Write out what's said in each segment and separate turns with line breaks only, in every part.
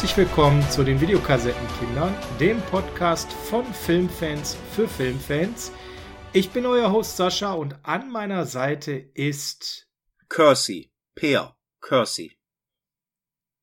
Herzlich willkommen zu den Videokassettenkindern, dem Podcast von Filmfans für Filmfans. Ich bin euer Host Sascha und an meiner Seite ist
Kersey. Peer. Kersey.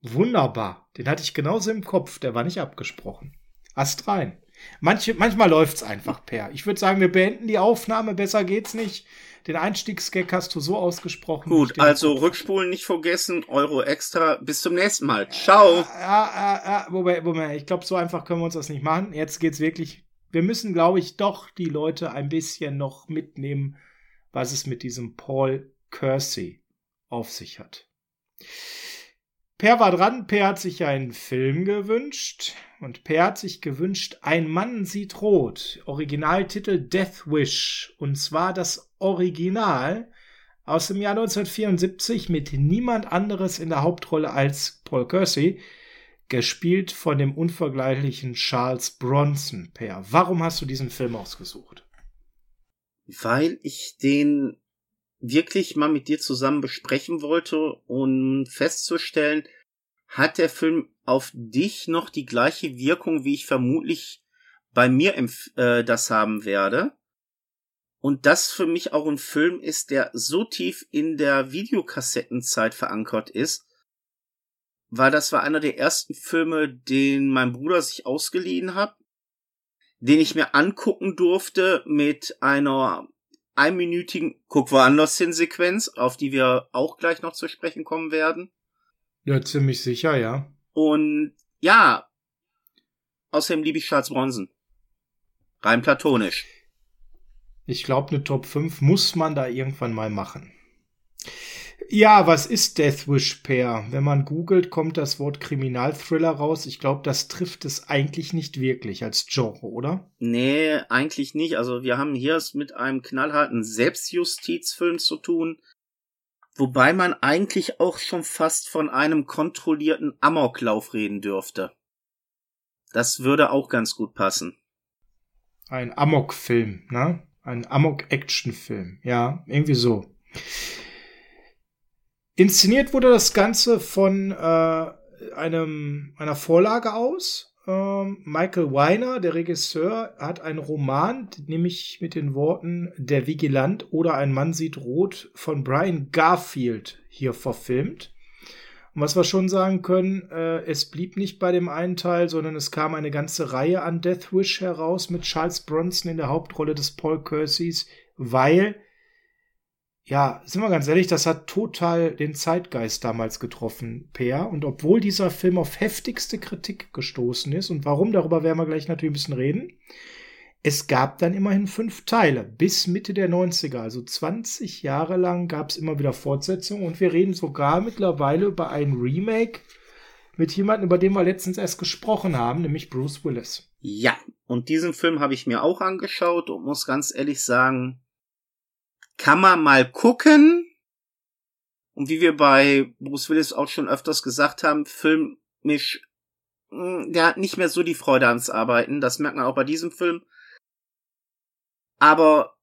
Wunderbar. Den hatte ich genauso im Kopf. Der war nicht abgesprochen. Ast rein. Manche, manchmal läuft's einfach, Per. Ich würde sagen, wir beenden die Aufnahme. Besser geht's nicht. Den Einstiegsgag hast du so ausgesprochen.
Gut, also Rückspulen nicht vergessen, Euro extra. Bis zum nächsten Mal. Ciao.
Ja, ja, ja, Moment, Moment. Ich glaube, so einfach können wir uns das nicht machen. Jetzt geht's wirklich. Wir müssen, glaube ich, doch die Leute ein bisschen noch mitnehmen, was es mit diesem Paul Kersey auf sich hat. Per war dran, Per hat sich einen Film gewünscht und Per hat sich gewünscht, Ein Mann sieht rot, Originaltitel Death Wish und zwar das Original aus dem Jahr 1974 mit niemand anderes in der Hauptrolle als Paul Kersey, gespielt von dem unvergleichlichen Charles Bronson. Per, warum hast du diesen Film ausgesucht?
Weil ich den wirklich mal mit dir zusammen besprechen wollte um festzustellen, hat der Film auf dich noch die gleiche Wirkung, wie ich vermutlich bei mir äh, das haben werde. Und das für mich auch ein Film ist, der so tief in der Videokassettenzeit verankert ist, weil das war einer der ersten Filme, den mein Bruder sich ausgeliehen hat, den ich mir angucken durfte mit einer einminütigen Guck woanders hin Sequenz, auf die wir auch gleich noch zu sprechen kommen werden.
Ja, ziemlich sicher, ja.
Und ja, außerdem liebe ich Charles Bronson. Rein platonisch.
Ich glaube, eine Top 5 muss man da irgendwann mal machen. Ja, was ist Death Wish Pair? Wenn man googelt, kommt das Wort Kriminalthriller raus. Ich glaube, das trifft es eigentlich nicht wirklich als Genre, oder?
Nee, eigentlich nicht. Also wir haben hier es mit einem knallharten Selbstjustizfilm zu tun, wobei man eigentlich auch schon fast von einem kontrollierten Amoklauf reden dürfte. Das würde auch ganz gut passen.
Ein Amok-Film, ne? Ein Amok-Action-Film. Ja, irgendwie so. Inszeniert wurde das Ganze von äh, einem, einer Vorlage aus. Ähm, Michael Weiner, der Regisseur, hat einen Roman, nämlich mit den Worten Der Vigilant oder Ein Mann sieht rot von Brian Garfield hier verfilmt. Und was wir schon sagen können, äh, es blieb nicht bei dem einen Teil, sondern es kam eine ganze Reihe an Death Wish heraus mit Charles Bronson in der Hauptrolle des Paul Kerseys, weil ja, sind wir ganz ehrlich, das hat total den Zeitgeist damals getroffen, Peer. Und obwohl dieser Film auf heftigste Kritik gestoßen ist, und warum, darüber werden wir gleich natürlich ein bisschen reden, es gab dann immerhin fünf Teile bis Mitte der 90er, also 20 Jahre lang gab es immer wieder Fortsetzungen und wir reden sogar mittlerweile über ein Remake mit jemandem, über den wir letztens erst gesprochen haben, nämlich Bruce Willis.
Ja, und diesen Film habe ich mir auch angeschaut und muss ganz ehrlich sagen, kann man mal gucken. Und wie wir bei Bruce Willis auch schon öfters gesagt haben, filmisch, hm, der hat nicht mehr so die Freude ans Arbeiten. Das merkt man auch bei diesem Film. Aber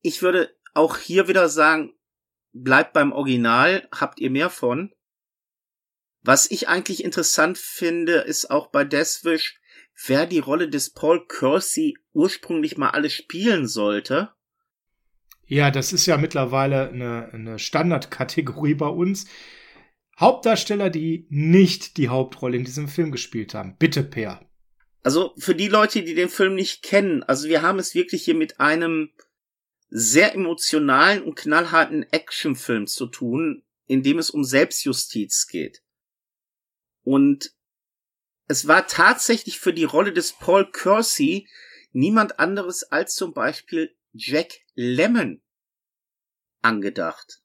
ich würde auch hier wieder sagen, bleibt beim Original, habt ihr mehr von. Was ich eigentlich interessant finde, ist auch bei Deathwish, wer die Rolle des Paul Kersey ursprünglich mal alles spielen sollte.
Ja, das ist ja mittlerweile eine, eine Standardkategorie bei uns. Hauptdarsteller, die nicht die Hauptrolle in diesem Film gespielt haben. Bitte, Per.
Also für die Leute, die den Film nicht kennen, also wir haben es wirklich hier mit einem sehr emotionalen und knallharten Actionfilm zu tun, in dem es um Selbstjustiz geht. Und es war tatsächlich für die Rolle des Paul Kersey niemand anderes als zum Beispiel Jack Lemon angedacht.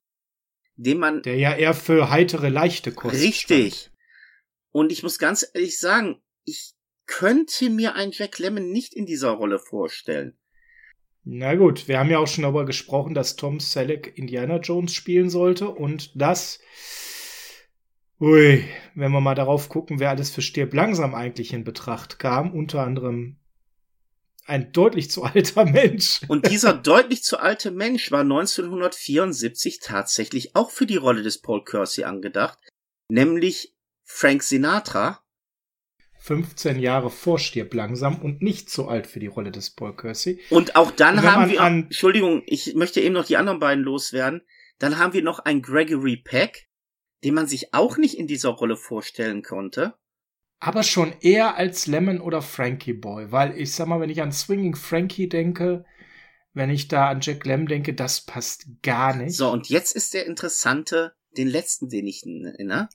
Dem man.
Der ja eher für heitere, leichte Kost.
Richtig. Stand. Und ich muss ganz ehrlich sagen, ich könnte mir einen Jack Lemon nicht in dieser Rolle vorstellen.
Na gut, wir haben ja auch schon darüber gesprochen, dass Tom Selleck Indiana Jones spielen sollte und das, ui, wenn wir mal darauf gucken, wer alles für Stirb langsam eigentlich in Betracht kam, unter anderem ein deutlich zu alter Mensch.
Und dieser deutlich zu alte Mensch war 1974 tatsächlich auch für die Rolle des Paul Kersey angedacht, nämlich Frank Sinatra.
15 Jahre vorstirbt langsam und nicht so alt für die Rolle des Paul Kersey.
Und auch dann und haben wir, an Entschuldigung, ich möchte eben noch die anderen beiden loswerden. Dann haben wir noch einen Gregory Peck, den man sich auch nicht in dieser Rolle vorstellen konnte.
Aber schon eher als Lemon oder Frankie Boy, weil ich sag mal, wenn ich an Swinging Frankie denke, wenn ich da an Jack Lem denke, das passt gar nicht.
So, und jetzt ist der interessante, den letzten, den ich nenne.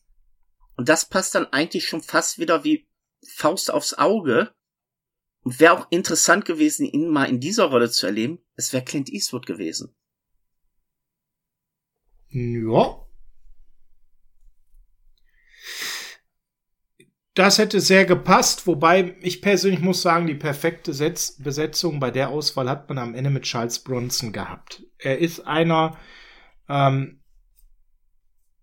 Und das passt dann eigentlich schon fast wieder wie Faust aufs Auge. Und wäre auch interessant gewesen, ihn mal in dieser Rolle zu erleben. Es wäre Clint Eastwood gewesen.
Ja. Das hätte sehr gepasst, wobei ich persönlich muss sagen, die perfekte Setz Besetzung bei der Auswahl hat man am Ende mit Charles Bronson gehabt. Er ist einer, ähm,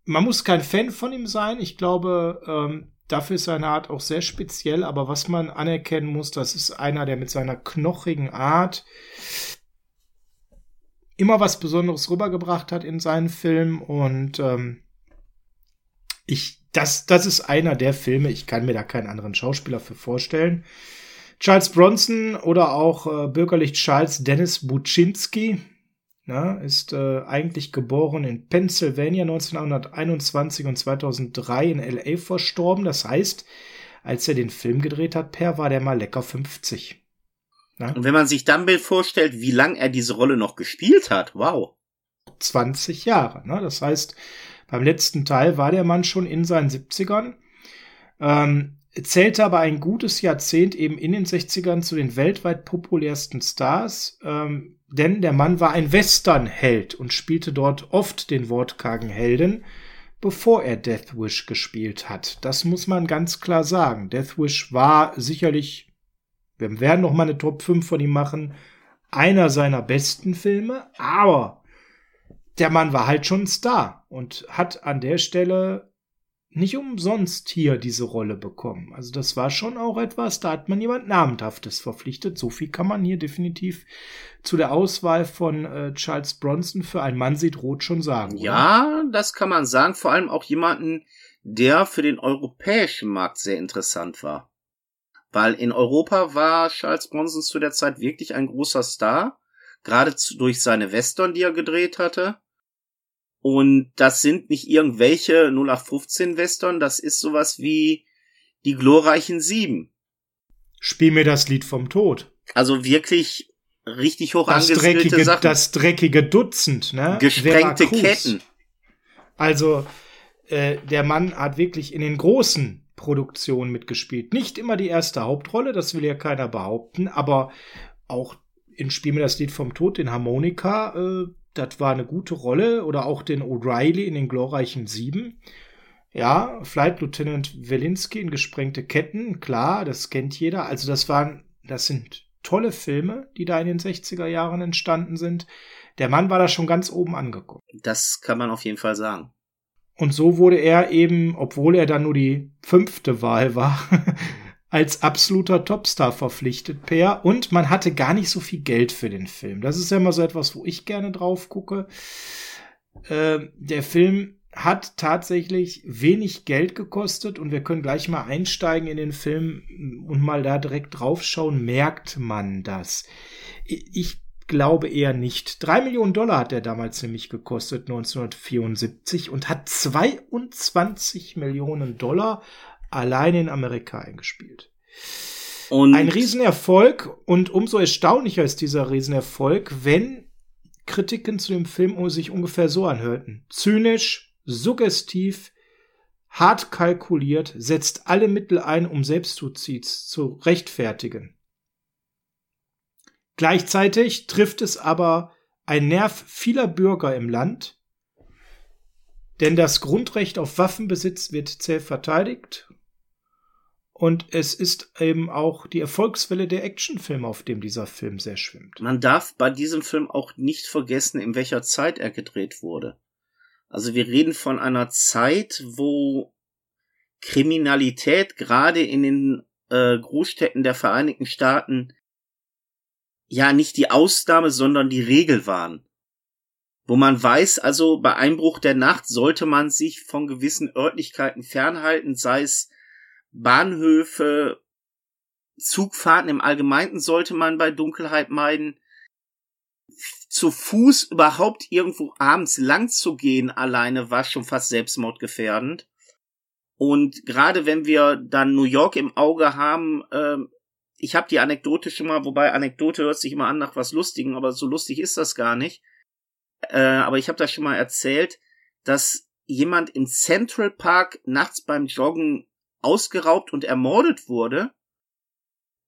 man muss kein Fan von ihm sein. Ich glaube, ähm, dafür ist seine Art auch sehr speziell, aber was man anerkennen muss, das ist einer, der mit seiner knochigen Art immer was Besonderes rübergebracht hat in seinen Filmen und ähm, ich, das, das ist einer der Filme, ich kann mir da keinen anderen Schauspieler für vorstellen. Charles Bronson oder auch äh, bürgerlich Charles Dennis Buczynski na, ist äh, eigentlich geboren in Pennsylvania 1921 und 2003 in LA verstorben. Das heißt, als er den Film gedreht hat, Per, war der mal lecker 50.
Na? Und wenn man sich dann vorstellt, wie lang er diese Rolle noch gespielt hat, wow.
20 Jahre. Ne? Das heißt, beim letzten Teil war der Mann schon in seinen 70ern. Ähm, zählte aber ein gutes Jahrzehnt eben in den 60ern zu den weltweit populärsten Stars, ähm, denn der Mann war ein Westernheld und spielte dort oft den wortkargen Helden, bevor er Death Wish gespielt hat. Das muss man ganz klar sagen. Death Wish war sicherlich, wir werden noch mal eine Top 5 von ihm machen, einer seiner besten Filme, aber der Mann war halt schon ein Star und hat an der Stelle nicht umsonst hier diese Rolle bekommen. Also das war schon auch etwas, da hat man jemand Namenhaftes verpflichtet. So viel kann man hier definitiv zu der Auswahl von äh, Charles Bronson für ein Mann sieht rot schon sagen.
Ja, oder? das kann man sagen. Vor allem auch jemanden, der für den europäischen Markt sehr interessant war. Weil in Europa war Charles Bronson zu der Zeit wirklich ein großer Star. Gerade durch seine Western, die er gedreht hatte. Und das sind nicht irgendwelche 0815 Western, das ist sowas wie die glorreichen Sieben.
Spiel mir das Lied vom Tod.
Also wirklich richtig hoch
das dreckige, Sachen. Das dreckige Dutzend, ne?
Gesprengte Ketten.
Also, äh, der Mann hat wirklich in den großen Produktionen mitgespielt. Nicht immer die erste Hauptrolle, das will ja keiner behaupten, aber auch in Spiel mir das Lied vom Tod, den Harmonika, äh, das war eine gute Rolle. Oder auch den O'Reilly in den glorreichen Sieben. Ja, Flight Lieutenant Welinski in Gesprengte Ketten, klar, das kennt jeder. Also das waren, das sind tolle Filme, die da in den 60er Jahren entstanden sind. Der Mann war da schon ganz oben angekommen.
Das kann man auf jeden Fall sagen.
Und so wurde er eben, obwohl er dann nur die fünfte Wahl war, als absoluter Topstar verpflichtet, Per. Und man hatte gar nicht so viel Geld für den Film. Das ist ja immer so etwas, wo ich gerne drauf gucke. Äh, der Film hat tatsächlich wenig Geld gekostet und wir können gleich mal einsteigen in den Film und mal da direkt draufschauen. Merkt man das? Ich glaube eher nicht. Drei Millionen Dollar hat er damals nämlich gekostet, 1974, und hat 22 Millionen Dollar allein in Amerika eingespielt. Und Ein Riesenerfolg und umso erstaunlicher ist dieser Riesenerfolg, wenn Kritiken zu dem Film sich ungefähr so anhörten. Zynisch, suggestiv, hart kalkuliert, setzt alle Mittel ein, um Selbstjustiz zu rechtfertigen. Gleichzeitig trifft es aber ein Nerv vieler Bürger im Land, denn das Grundrecht auf Waffenbesitz wird zäh verteidigt und es ist eben auch die Erfolgswelle der Actionfilme, auf dem dieser Film sehr schwimmt.
Man darf bei diesem Film auch nicht vergessen, in welcher Zeit er gedreht wurde. Also wir reden von einer Zeit, wo Kriminalität gerade in den äh, Großstädten der Vereinigten Staaten ja nicht die Ausnahme, sondern die Regel waren. wo man weiß, also bei Einbruch der Nacht sollte man sich von gewissen Örtlichkeiten fernhalten, sei es Bahnhöfe, Zugfahrten im Allgemeinen sollte man bei Dunkelheit meiden. Zu Fuß überhaupt irgendwo abends lang zu gehen alleine war schon fast selbstmordgefährdend. Und gerade wenn wir dann New York im Auge haben, äh, ich habe die Anekdote schon mal, wobei Anekdote hört sich immer an nach was Lustigen, aber so lustig ist das gar nicht. Äh, aber ich habe das schon mal erzählt, dass jemand in Central Park nachts beim Joggen ausgeraubt und ermordet wurde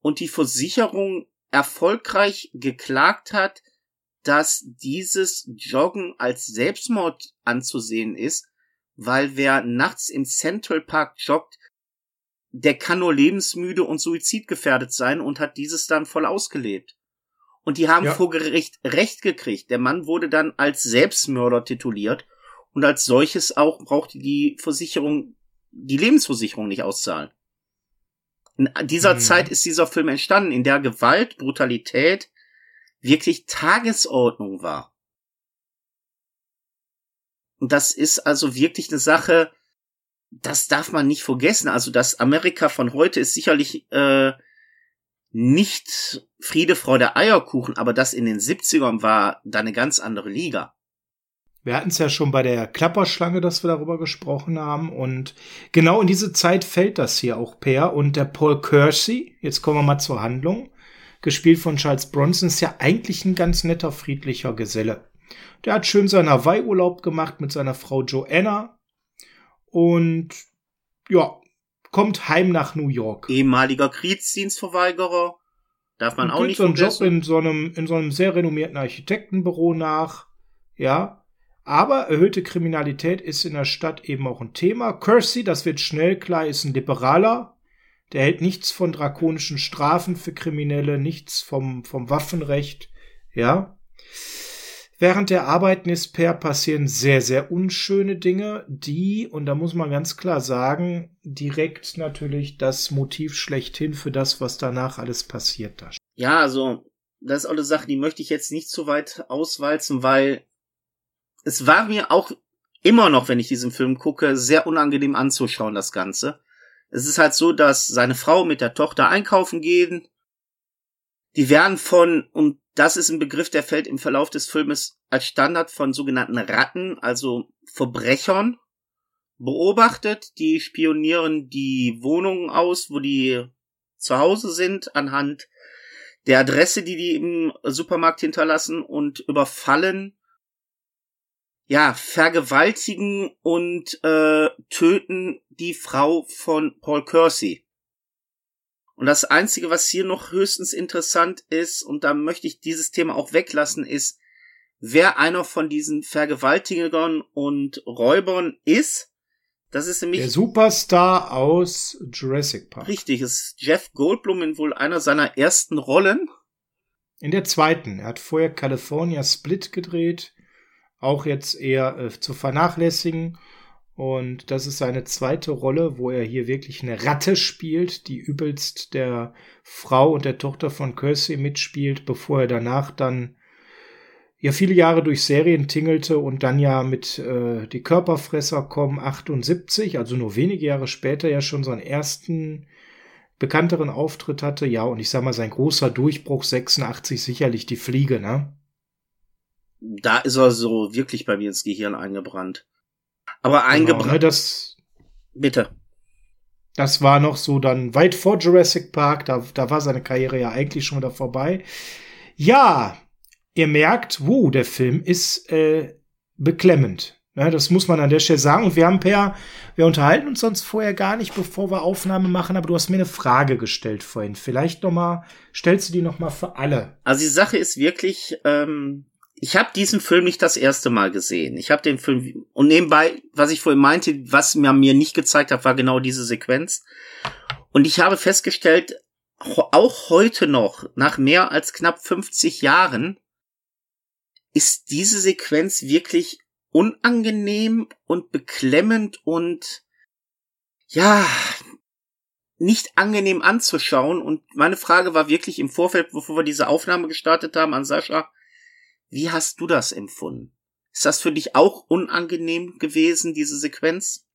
und die Versicherung erfolgreich geklagt hat, dass dieses Joggen als Selbstmord anzusehen ist, weil wer nachts im Central Park joggt, der kann nur lebensmüde und suizidgefährdet sein und hat dieses dann voll ausgelebt. Und die haben ja. vor Gericht Recht gekriegt. Der Mann wurde dann als Selbstmörder tituliert und als solches auch brauchte die Versicherung, die Lebensversicherung nicht auszahlen. In dieser mhm. Zeit ist dieser Film entstanden, in der Gewalt, Brutalität wirklich Tagesordnung war. Und das ist also wirklich eine Sache, das darf man nicht vergessen. Also das Amerika von heute ist sicherlich äh, nicht Friede, Freude, Eierkuchen, aber das in den 70ern war da eine ganz andere Liga.
Wir hatten es ja schon bei der Klapperschlange, dass wir darüber gesprochen haben. Und genau in diese Zeit fällt das hier auch per. Und der Paul Kersey, jetzt kommen wir mal zur Handlung, gespielt von Charles Bronson, ist ja eigentlich ein ganz netter, friedlicher Geselle. Der hat schön seinen Hawaii-Urlaub gemacht mit seiner Frau Joanna. Und ja, kommt heim nach New York.
Ehemaliger Kriegsdienstverweigerer. Darf man und auch nicht
so einen Job in so einem, in so einem sehr renommierten Architektenbüro nach. Ja, aber erhöhte Kriminalität ist in der Stadt eben auch ein Thema. Kersey, das wird schnell klar, ist ein Liberaler. Der hält nichts von drakonischen Strafen für Kriminelle, nichts vom, vom Waffenrecht. Ja. Während der Arbeiten ist Per passieren sehr, sehr unschöne Dinge, die, und da muss man ganz klar sagen, direkt natürlich das Motiv schlechthin für das, was danach alles passiert.
Ja, also, das ist auch eine Sache, die möchte ich jetzt nicht zu weit auswalzen, weil es war mir auch immer noch, wenn ich diesen Film gucke, sehr unangenehm anzuschauen, das Ganze. Es ist halt so, dass seine Frau mit der Tochter einkaufen gehen. Die werden von, und das ist ein Begriff, der fällt im Verlauf des Filmes als Standard von sogenannten Ratten, also Verbrechern, beobachtet. Die spionieren die Wohnungen aus, wo die zu Hause sind, anhand der Adresse, die die im Supermarkt hinterlassen und überfallen ja, vergewaltigen und äh, töten die Frau von Paul Kersey. Und das Einzige, was hier noch höchstens interessant ist, und da möchte ich dieses Thema auch weglassen, ist, wer einer von diesen Vergewaltigern und Räubern ist. Das ist nämlich.
Der Superstar aus Jurassic Park.
Richtig, ist Jeff Goldblum in wohl einer seiner ersten Rollen.
In der zweiten. Er hat vorher California Split gedreht auch jetzt eher äh, zu vernachlässigen. Und das ist seine zweite Rolle, wo er hier wirklich eine Ratte spielt, die übelst der Frau und der Tochter von Kersey mitspielt, bevor er danach dann ja viele Jahre durch Serien tingelte und dann ja mit äh, Die Körperfresser kommen 78, also nur wenige Jahre später ja schon seinen ersten bekannteren Auftritt hatte. Ja, und ich sag mal, sein großer Durchbruch 86 sicherlich die Fliege, ne?
Da ist er so wirklich bei mir ins Gehirn eingebrannt. Aber eingebrannt. Genau, ne,
das,
bitte.
Das war noch so dann weit vor Jurassic Park, da, da war seine Karriere ja eigentlich schon wieder vorbei. Ja, ihr merkt, wo der Film ist äh, beklemmend. Ja, das muss man an der Stelle sagen. Und wir haben per, wir unterhalten uns sonst vorher gar nicht, bevor wir Aufnahme machen, aber du hast mir eine Frage gestellt vorhin. Vielleicht noch mal, stellst du die noch mal für alle.
Also die Sache ist wirklich, ähm, ich habe diesen Film nicht das erste Mal gesehen. Ich habe den Film und nebenbei, was ich vorhin meinte, was man mir nicht gezeigt hat, war genau diese Sequenz. Und ich habe festgestellt, auch heute noch, nach mehr als knapp 50 Jahren, ist diese Sequenz wirklich unangenehm und beklemmend und ja, nicht angenehm anzuschauen. Und meine Frage war wirklich im Vorfeld, bevor wir diese Aufnahme gestartet haben, an Sascha, wie hast du das empfunden? Ist das für dich auch unangenehm gewesen, diese Sequenz?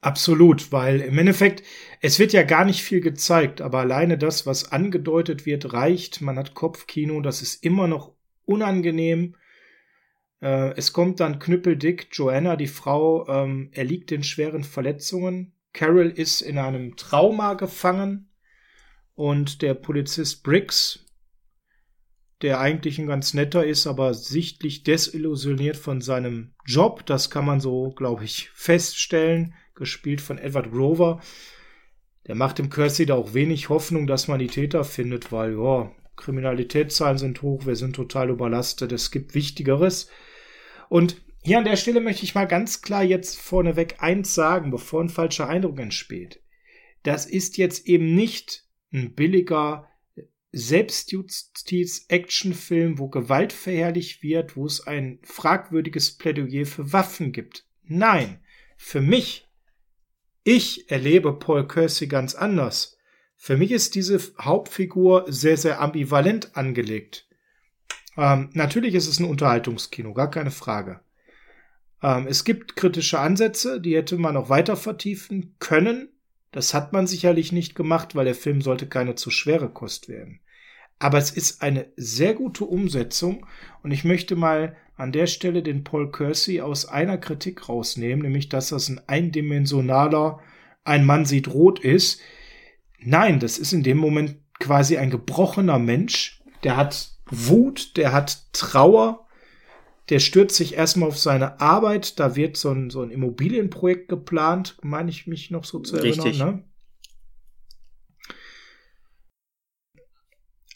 Absolut, weil im Endeffekt, es wird ja gar nicht viel gezeigt, aber alleine das, was angedeutet wird, reicht. Man hat Kopfkino, das ist immer noch unangenehm. Äh, es kommt dann knüppeldick. Joanna, die Frau, ähm, erliegt den schweren Verletzungen. Carol ist in einem Trauma gefangen. Und der Polizist Briggs, der eigentlich ein ganz netter ist, aber sichtlich desillusioniert von seinem Job, das kann man so, glaube ich, feststellen, gespielt von Edward Grover. Der macht dem Kersey da auch wenig Hoffnung, dass man die Täter findet, weil, ja, Kriminalitätszahlen sind hoch, wir sind total überlastet, es gibt Wichtigeres. Und hier an der Stelle möchte ich mal ganz klar jetzt vorneweg eins sagen, bevor ein falscher Eindruck entsteht. Das ist jetzt eben nicht ein billiger Selbstjustiz-Actionfilm, wo Gewalt verherrlicht wird, wo es ein fragwürdiges Plädoyer für Waffen gibt. Nein, für mich, ich erlebe Paul Kersey ganz anders. Für mich ist diese Hauptfigur sehr, sehr ambivalent angelegt. Ähm, natürlich ist es ein Unterhaltungskino, gar keine Frage. Ähm, es gibt kritische Ansätze, die hätte man auch weiter vertiefen können. Das hat man sicherlich nicht gemacht, weil der Film sollte keine zu schwere Kost werden. Aber es ist eine sehr gute Umsetzung und ich möchte mal an der Stelle den Paul Kersey aus einer Kritik rausnehmen, nämlich dass das ein eindimensionaler ein Mann sieht rot ist. Nein, das ist in dem Moment quasi ein gebrochener Mensch, der hat Wut, der hat Trauer, der stürzt sich erstmal auf seine Arbeit, da wird so ein, so ein Immobilienprojekt geplant, meine ich mich noch so zu erinnern. Richtig. Ne?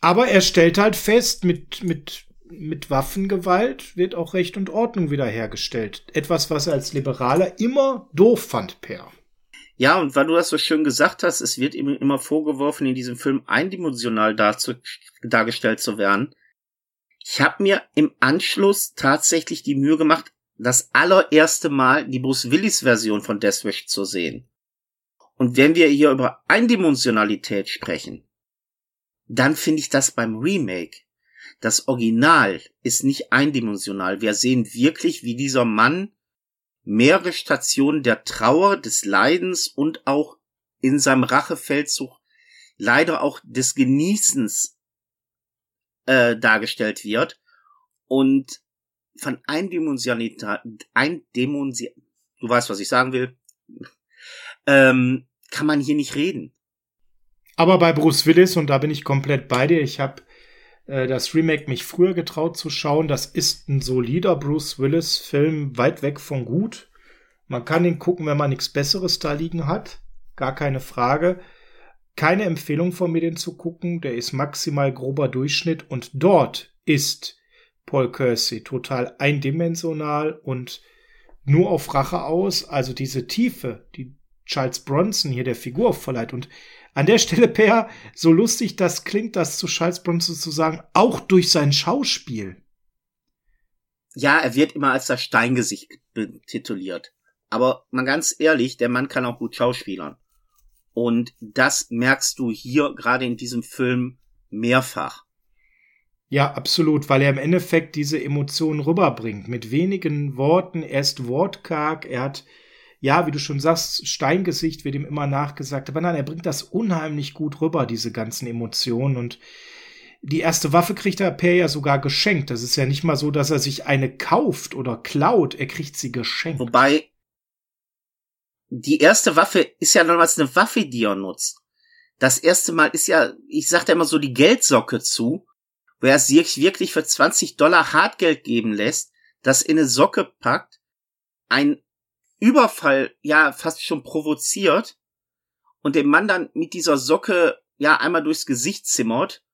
Aber er stellt halt fest, mit, mit, mit Waffengewalt wird auch Recht und Ordnung wiederhergestellt. Etwas, was er als Liberaler immer doof fand, Per.
Ja, und weil du das so schön gesagt hast, es wird ihm immer vorgeworfen, in diesem Film eindimensional dargestellt zu werden. Ich habe mir im Anschluss tatsächlich die Mühe gemacht, das allererste Mal die Bruce Willis Version von Deathwish zu sehen. Und wenn wir hier über Eindimensionalität sprechen, dann finde ich das beim Remake. Das Original ist nicht eindimensional. Wir sehen wirklich, wie dieser Mann mehrere Stationen der Trauer, des Leidens und auch in seinem Rachefeldzug leider auch des Genießens äh, dargestellt wird und von Eindimensionalität, Eindimension, du weißt, was ich sagen will, ähm, kann man hier nicht reden.
Aber bei Bruce Willis, und da bin ich komplett bei dir, ich habe äh, das Remake mich früher getraut zu schauen, das ist ein solider Bruce Willis-Film, weit weg von gut. Man kann ihn gucken, wenn man nichts Besseres da liegen hat, gar keine Frage. Keine Empfehlung von mir, den zu gucken, der ist maximal grober Durchschnitt. Und dort ist Paul Kersey total eindimensional und nur auf Rache aus, also diese Tiefe, die Charles Bronson hier der Figur verleiht und an der Stelle, Per, so lustig das klingt, das zu Charles Bronson zu sagen, auch durch sein Schauspiel.
Ja, er wird immer als das Steingesicht tituliert. Aber mal ganz ehrlich, der Mann kann auch gut schauspielern. Und das merkst du hier gerade in diesem Film mehrfach.
Ja, absolut, weil er im Endeffekt diese Emotionen rüberbringt. Mit wenigen Worten, er ist wortkarg, er hat ja, wie du schon sagst, Steingesicht wird ihm immer nachgesagt. Aber nein, er bringt das unheimlich gut rüber, diese ganzen Emotionen. Und die erste Waffe kriegt er Per ja sogar geschenkt. Das ist ja nicht mal so, dass er sich eine kauft oder klaut. Er kriegt sie geschenkt.
Wobei, die erste Waffe ist ja nochmals eine Waffe, die er nutzt. Das erste Mal ist ja, ich sag da immer so die Geldsocke zu, wo er sich wirklich für 20 Dollar Hartgeld geben lässt, das in eine Socke packt, ein Überfall ja fast schon provoziert und dem Mann dann mit dieser Socke ja einmal durchs Gesicht zimmert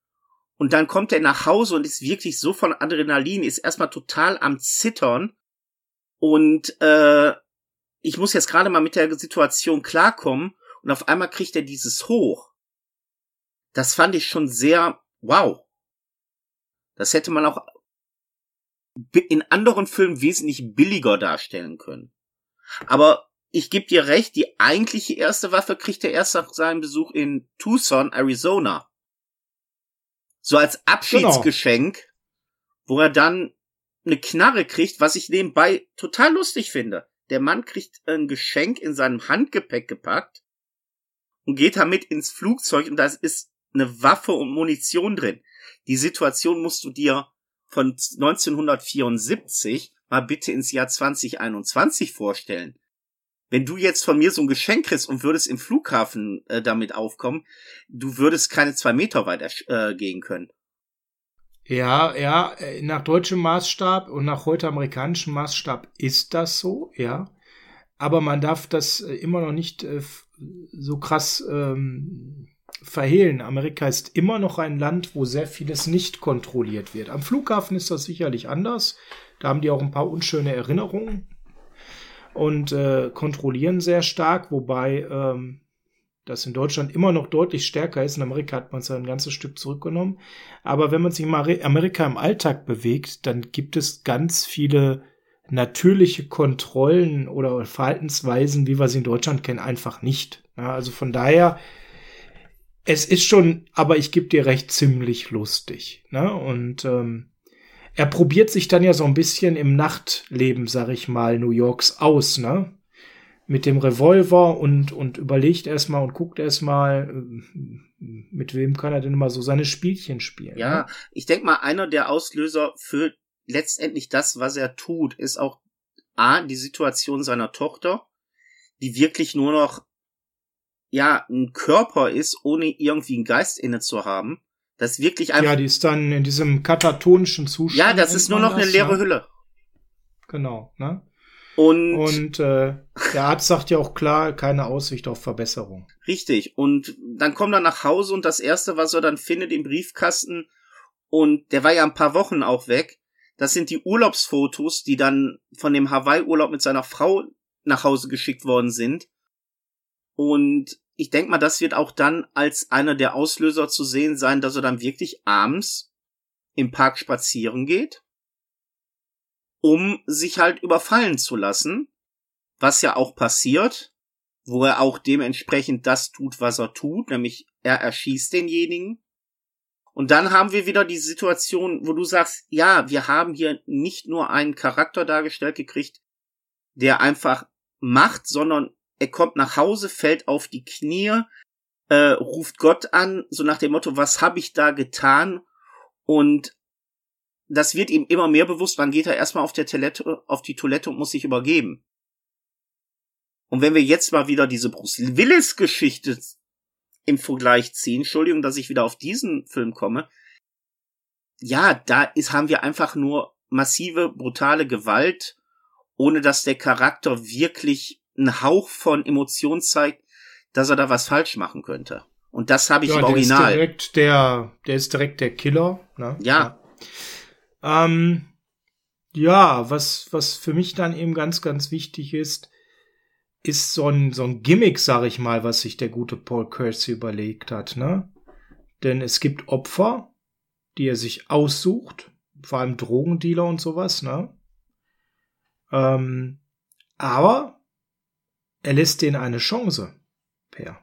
und dann kommt er nach Hause und ist wirklich so von Adrenalin, ist erstmal total am Zittern und äh, ich muss jetzt gerade mal mit der Situation klarkommen und auf einmal kriegt er dieses hoch. Das fand ich schon sehr wow. Das hätte man auch in anderen Filmen wesentlich billiger darstellen können. Aber ich gebe dir recht, die eigentliche erste Waffe kriegt er erst nach seinem Besuch in Tucson, Arizona. So als Abschiedsgeschenk, genau. wo er dann eine Knarre kriegt, was ich nebenbei total lustig finde. Der Mann kriegt ein Geschenk in seinem Handgepäck gepackt und geht damit ins Flugzeug und da ist eine Waffe und Munition drin. Die Situation musst du dir von 1974 mal bitte ins Jahr 2021 vorstellen. Wenn du jetzt von mir so ein Geschenk kriegst und würdest im Flughafen äh, damit aufkommen, du würdest keine zwei Meter weiter äh, gehen können.
Ja, ja, äh, nach deutschem Maßstab und nach heute amerikanischem Maßstab ist das so, ja. Aber man darf das äh, immer noch nicht äh, so krass ähm, verhehlen. Amerika ist immer noch ein Land, wo sehr vieles nicht kontrolliert wird. Am Flughafen ist das sicherlich anders. Da haben die auch ein paar unschöne Erinnerungen und äh, kontrollieren sehr stark, wobei ähm, das in Deutschland immer noch deutlich stärker ist. In Amerika hat man es ja ein ganzes Stück zurückgenommen. Aber wenn man sich mal Amerika im Alltag bewegt, dann gibt es ganz viele natürliche Kontrollen oder Verhaltensweisen, wie wir sie in Deutschland kennen, einfach nicht. Ja, also von daher, es ist schon, aber ich gebe dir recht, ziemlich lustig. Ne? Und ähm, er probiert sich dann ja so ein bisschen im Nachtleben, sag ich mal, New Yorks aus, ne? mit dem Revolver und, und überlegt erstmal und guckt erstmal, äh, mit wem kann er denn mal so seine Spielchen spielen.
Ja, ne? ich denke mal, einer der Auslöser für letztendlich das, was er tut, ist auch A, die Situation seiner Tochter, die wirklich nur noch, ja, ein Körper ist, ohne irgendwie einen Geist inne zu haben. Das wirklich
einfach. Ja, die ist dann in diesem katatonischen Zustand.
Ja, das ist nur noch das, eine leere ne? Hülle.
Genau, ne?
Und,
und äh, der Arzt sagt ja auch klar, keine Aussicht auf Verbesserung.
Richtig. Und dann kommt er nach Hause und das erste, was er dann findet im Briefkasten, und der war ja ein paar Wochen auch weg, das sind die Urlaubsfotos, die dann von dem Hawaii-Urlaub mit seiner Frau nach Hause geschickt worden sind. Und ich denke mal, das wird auch dann als einer der Auslöser zu sehen sein, dass er dann wirklich abends im Park spazieren geht um sich halt überfallen zu lassen, was ja auch passiert, wo er auch dementsprechend das tut, was er tut, nämlich er erschießt denjenigen. Und dann haben wir wieder die Situation, wo du sagst, ja, wir haben hier nicht nur einen Charakter dargestellt gekriegt, der einfach macht, sondern er kommt nach Hause, fällt auf die Knie, äh, ruft Gott an, so nach dem Motto, was habe ich da getan? Und das wird ihm immer mehr bewusst, dann geht er erstmal auf der Toilette, auf die Toilette und muss sich übergeben. Und wenn wir jetzt mal wieder diese Bruce Willis Geschichte im Vergleich ziehen, Entschuldigung, dass ich wieder auf diesen Film komme, ja, da ist, haben wir einfach nur massive, brutale Gewalt, ohne dass der Charakter wirklich einen Hauch von Emotion zeigt, dass er da was falsch machen könnte. Und das habe ich ja, im Original.
Der ist direkt der, der ist direkt der Killer. Ne?
Ja. ja.
Ähm, ja, was, was für mich dann eben ganz, ganz wichtig ist, ist so ein, so ein Gimmick, sag ich mal, was sich der gute Paul Kersey überlegt hat, ne? Denn es gibt Opfer, die er sich aussucht, vor allem Drogendealer und sowas, ne? Ähm, aber er lässt denen eine Chance, Per.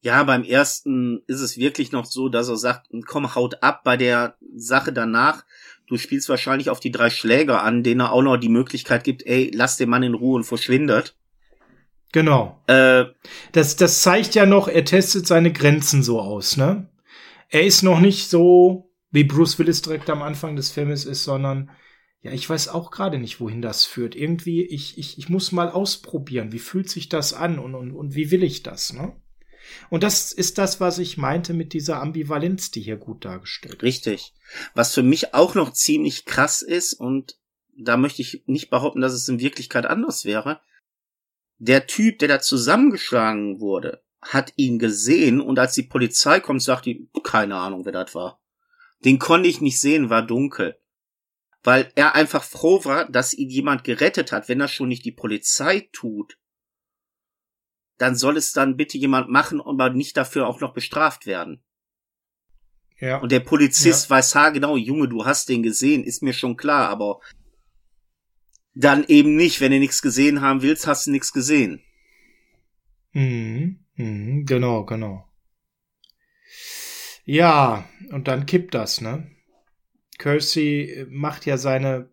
Ja, beim ersten ist es wirklich noch so, dass er sagt, komm, haut ab bei der Sache danach. Du spielst wahrscheinlich auf die drei Schläger an, denen er auch noch die Möglichkeit gibt, ey, lass den Mann in Ruhe und verschwindet.
Genau. Äh, das, das zeigt ja noch, er testet seine Grenzen so aus, ne? Er ist noch nicht so, wie Bruce Willis direkt am Anfang des Filmes ist, sondern ja, ich weiß auch gerade nicht, wohin das führt. Irgendwie, ich, ich, ich muss mal ausprobieren, wie fühlt sich das an und, und, und wie will ich das, ne? Und das ist das, was ich meinte mit dieser Ambivalenz, die hier gut dargestellt
Richtig. Was für mich auch noch ziemlich krass ist, und da möchte ich nicht behaupten, dass es in Wirklichkeit anders wäre. Der Typ, der da zusammengeschlagen wurde, hat ihn gesehen und als die Polizei kommt, sagt die, keine Ahnung, wer das war. Den konnte ich nicht sehen, war dunkel. Weil er einfach froh war, dass ihn jemand gerettet hat, wenn das schon nicht die Polizei tut dann soll es dann bitte jemand machen, aber nicht dafür auch noch bestraft werden. Ja. Und der Polizist ja. weiß, ha, genau, Junge, du hast den gesehen, ist mir schon klar, aber dann eben nicht, wenn du nichts gesehen haben willst, hast du nichts gesehen.
Mhm, mhm, genau, genau. Ja, und dann kippt das, ne? Kersey macht ja seine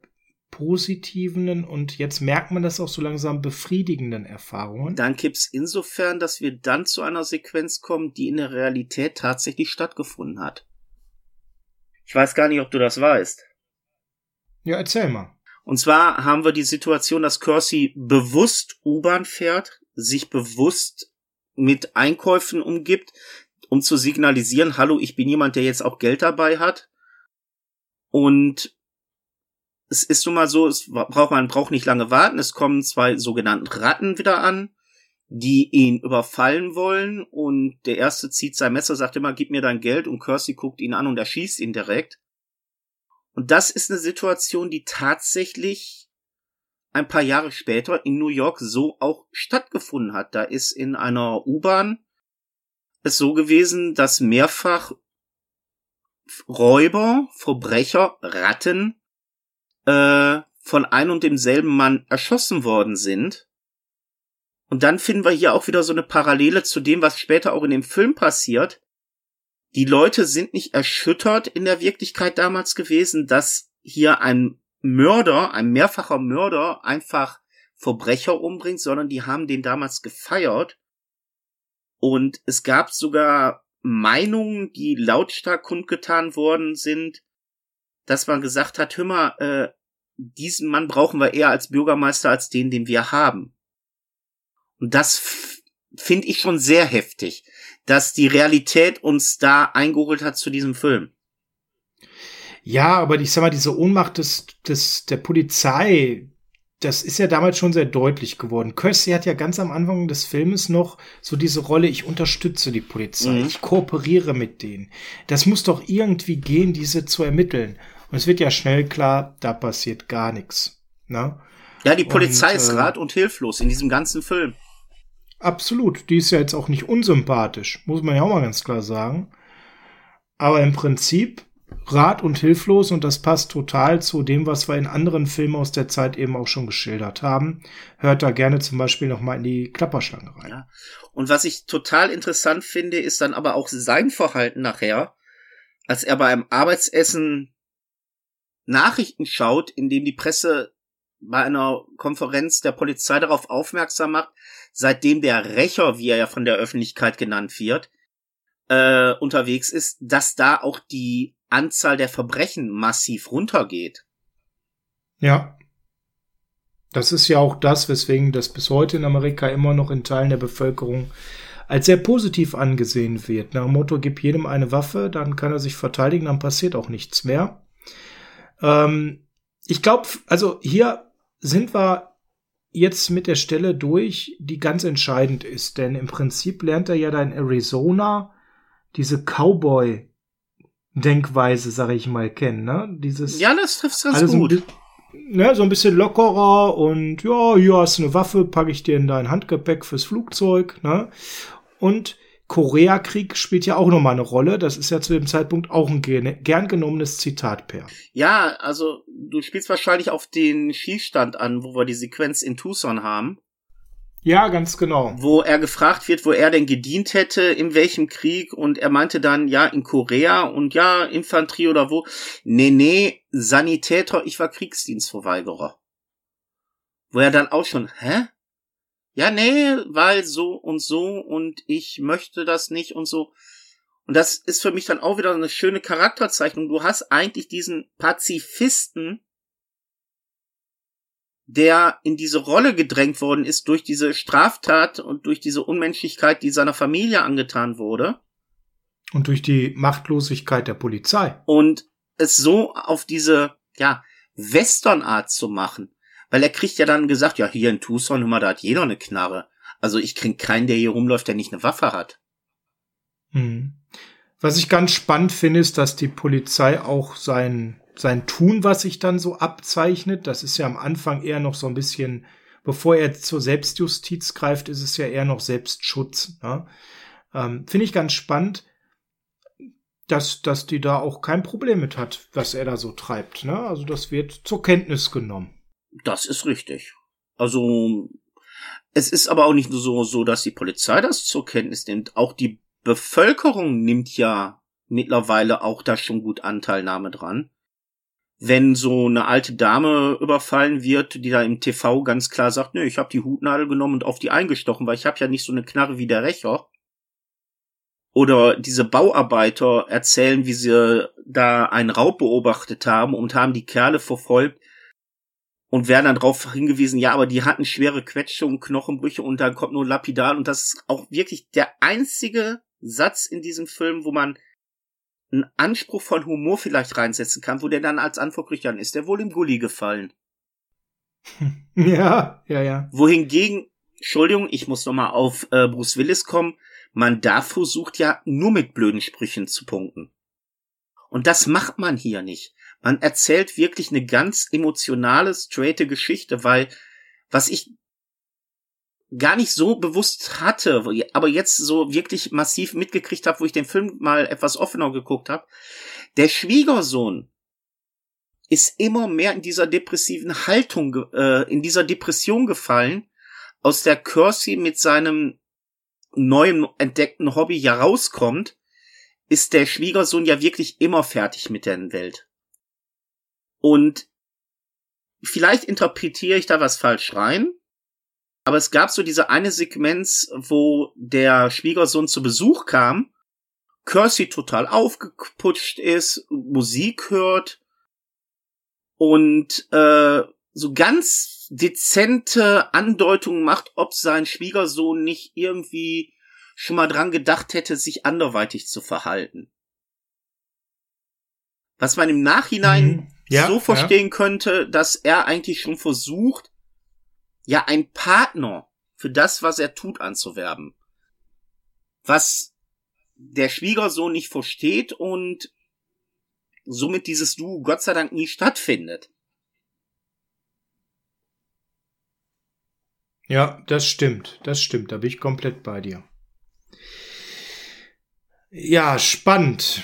positiven und jetzt merkt man das auch so langsam befriedigenden Erfahrungen.
Dann kippt's insofern, dass wir dann zu einer Sequenz kommen, die in der Realität tatsächlich stattgefunden hat. Ich weiß gar nicht, ob du das weißt.
Ja, erzähl mal.
Und zwar haben wir die Situation, dass Kersey bewusst U-Bahn fährt, sich bewusst mit Einkäufen umgibt, um zu signalisieren, hallo, ich bin jemand, der jetzt auch Geld dabei hat. Und es ist nun mal so, es braucht man braucht nicht lange warten. Es kommen zwei sogenannten Ratten wieder an, die ihn überfallen wollen. Und der erste zieht sein Messer, sagt immer, gib mir dein Geld. Und Kersey guckt ihn an und erschießt ihn direkt. Und das ist eine Situation, die tatsächlich ein paar Jahre später in New York so auch stattgefunden hat. Da ist in einer U-Bahn es so gewesen, dass mehrfach Räuber, Verbrecher, Ratten äh, von ein und demselben Mann erschossen worden sind. Und dann finden wir hier auch wieder so eine Parallele zu dem, was später auch in dem Film passiert. Die Leute sind nicht erschüttert in der Wirklichkeit damals gewesen, dass hier ein Mörder, ein mehrfacher Mörder einfach Verbrecher umbringt, sondern die haben den damals gefeiert. Und es gab sogar Meinungen, die lautstark kundgetan worden sind, dass man gesagt hat, hör mal, äh, diesen Mann brauchen wir eher als Bürgermeister als den, den wir haben. Und das finde ich schon sehr heftig, dass die Realität uns da eingeholt hat zu diesem Film.
Ja, aber ich sag mal, diese Ohnmacht des, des, der Polizei, das ist ja damals schon sehr deutlich geworden. Kirsty hat ja ganz am Anfang des Filmes noch so diese Rolle, ich unterstütze die Polizei, mhm. ich kooperiere mit denen. Das muss doch irgendwie gehen, diese zu ermitteln. Und es wird ja schnell klar, da passiert gar nichts. Ne?
Ja, die Polizei und, ist äh, rat und hilflos in diesem ganzen Film.
Absolut. Die ist ja jetzt auch nicht unsympathisch, muss man ja auch mal ganz klar sagen. Aber im Prinzip rat und hilflos und das passt total zu dem, was wir in anderen Filmen aus der Zeit eben auch schon geschildert haben. Hört da gerne zum Beispiel noch mal in die Klapperschlange rein. Ja.
Und was ich total interessant finde, ist dann aber auch sein Verhalten nachher, als er bei einem Arbeitsessen Nachrichten schaut, in dem die Presse bei einer Konferenz der Polizei darauf aufmerksam macht, seitdem der Rächer, wie er ja von der Öffentlichkeit genannt wird, äh, unterwegs ist, dass da auch die Anzahl der Verbrechen massiv runtergeht.
Ja. Das ist ja auch das, weswegen das bis heute in Amerika immer noch in Teilen der Bevölkerung als sehr positiv angesehen wird. Nach dem Motto, gib jedem eine Waffe, dann kann er sich verteidigen, dann passiert auch nichts mehr. Ähm, ich glaube, also hier sind wir jetzt mit der Stelle durch, die ganz entscheidend ist, denn im Prinzip lernt er ja da in Arizona diese Cowboy Denkweise, sag ich mal, kennen, ne? Dieses
Ja, das trifft's ganz gut.
So ne, so ein bisschen lockerer und ja, hier hast du eine Waffe, packe ich dir in dein Handgepäck fürs Flugzeug, ne? Und Koreakrieg spielt ja auch nochmal eine Rolle. Das ist ja zu dem Zeitpunkt auch ein gern genommenes Zitat, Per.
Ja, also du spielst wahrscheinlich auf den Schießstand an, wo wir die Sequenz in Tucson haben.
Ja, ganz genau.
Wo er gefragt wird, wo er denn gedient hätte, in welchem Krieg, und er meinte dann, ja, in Korea und ja, Infanterie oder wo. Nee, nee, Sanitäter, ich war Kriegsdienstverweigerer. Wo er dann auch schon, hä? ja, nee, weil so und so und ich möchte das nicht und so. Und das ist für mich dann auch wieder eine schöne Charakterzeichnung. Du hast eigentlich diesen Pazifisten, der in diese Rolle gedrängt worden ist durch diese Straftat und durch diese Unmenschlichkeit, die seiner Familie angetan wurde.
Und durch die Machtlosigkeit der Polizei.
Und es so auf diese, ja, Westernart zu machen. Weil er kriegt ja dann gesagt, ja, hier in Tucson, mal, da hat jeder eine Knarre. Also ich krieg keinen, der hier rumläuft, der nicht eine Waffe hat.
Hm. Was ich ganz spannend finde, ist, dass die Polizei auch sein, sein Tun, was sich dann so abzeichnet, das ist ja am Anfang eher noch so ein bisschen, bevor er zur Selbstjustiz greift, ist es ja eher noch Selbstschutz. Ne? Ähm, finde ich ganz spannend, dass, dass die da auch kein Problem mit hat, was er da so treibt. Ne? Also das wird zur Kenntnis genommen.
Das ist richtig. Also, es ist aber auch nicht nur so, so, dass die Polizei das zur Kenntnis nimmt. Auch die Bevölkerung nimmt ja mittlerweile auch da schon gut Anteilnahme dran. Wenn so eine alte Dame überfallen wird, die da im TV ganz klar sagt, nö, ich habe die Hutnadel genommen und auf die eingestochen, weil ich habe ja nicht so eine Knarre wie der Rächer. Oder diese Bauarbeiter erzählen, wie sie da einen Raub beobachtet haben und haben die Kerle verfolgt und werden dann darauf hingewiesen, ja, aber die hatten schwere Quetschungen, Knochenbrüche und dann kommt nur Lapidal und das ist auch wirklich der einzige Satz in diesem Film, wo man einen Anspruch von Humor vielleicht reinsetzen kann, wo der dann als Antwort kriegt, dann ist der wohl im Gully gefallen.
Ja, ja, ja.
Wohingegen, Entschuldigung, ich muss nochmal auf äh, Bruce Willis kommen, man da versucht ja nur mit blöden Sprüchen zu punkten. Und das macht man hier nicht. Man erzählt wirklich eine ganz emotionale, straighte Geschichte, weil was ich gar nicht so bewusst hatte, aber jetzt so wirklich massiv mitgekriegt habe, wo ich den Film mal etwas offener geguckt habe. Der Schwiegersohn ist immer mehr in dieser depressiven Haltung, äh, in dieser Depression gefallen, aus der Kersey mit seinem neuen entdeckten Hobby ja rauskommt, ist der Schwiegersohn ja wirklich immer fertig mit der Welt. Und vielleicht interpretiere ich da was falsch rein, aber es gab so diese eine Sequenz, wo der Schwiegersohn zu Besuch kam, Kersey total aufgeputscht ist, Musik hört und äh, so ganz dezente Andeutungen macht, ob sein Schwiegersohn nicht irgendwie schon mal dran gedacht hätte, sich anderweitig zu verhalten. Was man im Nachhinein mhm. ja, so verstehen ja. könnte, dass er eigentlich schon versucht, ja ein Partner für das, was er tut, anzuwerben. Was der Schwiegersohn nicht versteht und somit dieses Du Gott sei Dank nie stattfindet.
Ja, das stimmt, das stimmt, da bin ich komplett bei dir. Ja, spannend.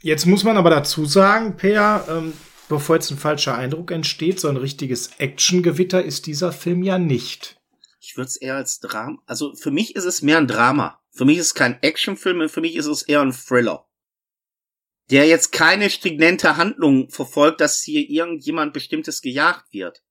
Jetzt muss man aber dazu sagen, Peer, ähm, bevor jetzt ein falscher Eindruck entsteht, so ein richtiges Actiongewitter ist dieser Film ja nicht.
Ich würde es eher als Drama, also für mich ist es mehr ein Drama. Für mich ist es kein Actionfilm, für mich ist es eher ein Thriller. Der jetzt keine stringente Handlung verfolgt, dass hier irgendjemand bestimmtes gejagt wird.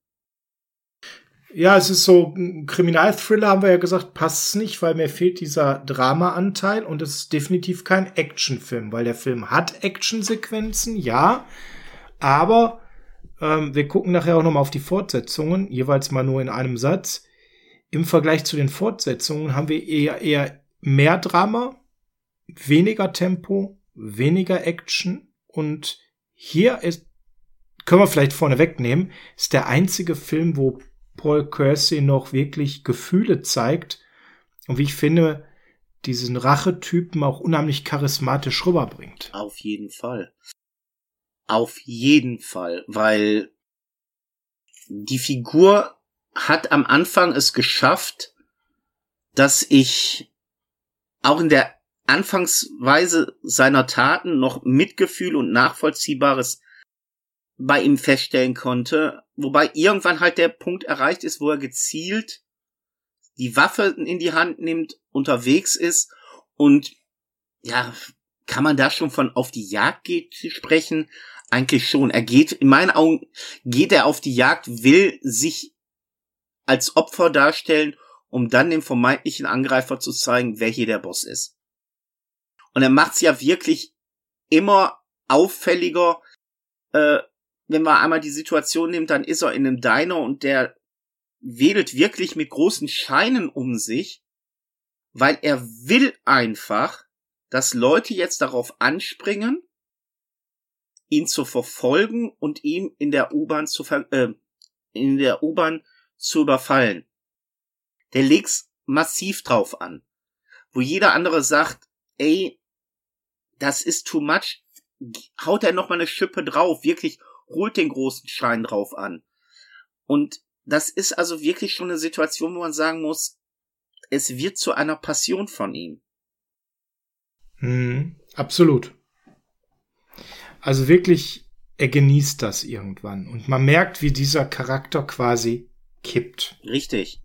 Ja, es ist so ein Kriminalthriller, haben wir ja gesagt, passt nicht, weil mir fehlt dieser Drama-Anteil und es ist definitiv kein Actionfilm, weil der Film hat Actionsequenzen, ja, aber ähm, wir gucken nachher auch nochmal auf die Fortsetzungen, jeweils mal nur in einem Satz. Im Vergleich zu den Fortsetzungen haben wir eher, eher mehr Drama, weniger Tempo, weniger Action und hier ist, können wir vielleicht vorne wegnehmen, ist der einzige Film, wo Paul Kersey noch wirklich Gefühle zeigt und wie ich finde, diesen Rachetypen auch unheimlich charismatisch rüberbringt.
Auf jeden Fall. Auf jeden Fall, weil die Figur hat am Anfang es geschafft, dass ich auch in der Anfangsweise seiner Taten noch Mitgefühl und Nachvollziehbares bei ihm feststellen konnte, wobei irgendwann halt der Punkt erreicht ist, wo er gezielt die Waffe in die Hand nimmt, unterwegs ist und ja, kann man da schon von auf die Jagd geht sprechen? Eigentlich schon. Er geht, in meinen Augen, geht er auf die Jagd, will sich als Opfer darstellen, um dann dem vermeintlichen Angreifer zu zeigen, wer hier der Boss ist. Und er macht's ja wirklich immer auffälliger. Äh, wenn man einmal die Situation nimmt, dann ist er in einem Diner und der wedelt wirklich mit großen Scheinen um sich, weil er will einfach, dass Leute jetzt darauf anspringen ihn zu verfolgen und ihm in der U-Bahn zu ver äh, in der U-Bahn zu überfallen. Der legt's massiv drauf an. Wo jeder andere sagt, ey, das ist too much, haut er noch mal eine Schippe drauf, wirklich holt den großen Schein drauf an. Und das ist also wirklich schon eine Situation, wo man sagen muss, es wird zu einer Passion von ihm.
Hm, absolut. Also wirklich, er genießt das irgendwann. Und man merkt, wie dieser Charakter quasi kippt.
Richtig.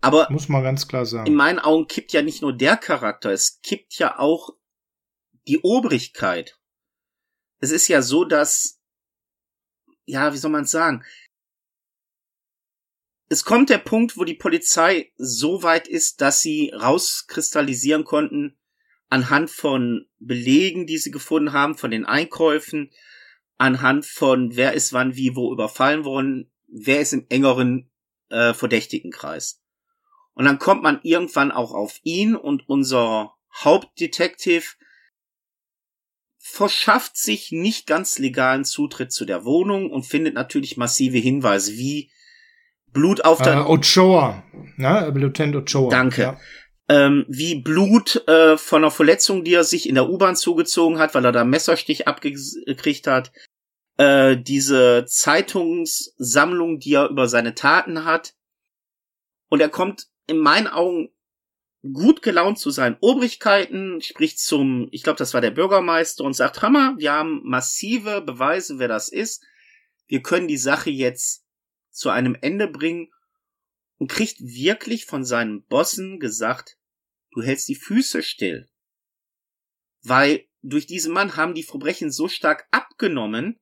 Aber
muss man ganz klar sagen.
In meinen Augen kippt ja nicht nur der Charakter, es kippt ja auch die Obrigkeit. Es ist ja so, dass ja, wie soll man sagen? Es kommt der Punkt, wo die Polizei so weit ist, dass sie rauskristallisieren konnten, anhand von Belegen, die sie gefunden haben, von den Einkäufen, anhand von wer ist wann wie wo überfallen worden, wer ist im engeren äh, Verdächtigenkreis. Und dann kommt man irgendwann auch auf ihn und unser Hauptdetektiv verschafft sich nicht ganz legalen Zutritt zu der Wohnung und findet natürlich massive Hinweise wie Blut auf der
äh, Ochoa, ne? Lieutenant Ochoa.
Danke. Ja. Ähm, wie Blut äh, von einer Verletzung, die er sich in der U-Bahn zugezogen hat, weil er da Messerstich abgekriegt hat. Äh, diese Zeitungssammlung, die er über seine Taten hat. Und er kommt in meinen Augen gut gelaunt zu seinen Obrigkeiten, spricht zum, ich glaube, das war der Bürgermeister und sagt, Hammer, wir haben massive Beweise, wer das ist. Wir können die Sache jetzt zu einem Ende bringen und kriegt wirklich von seinen Bossen gesagt, du hältst die Füße still. Weil durch diesen Mann haben die Verbrechen so stark abgenommen,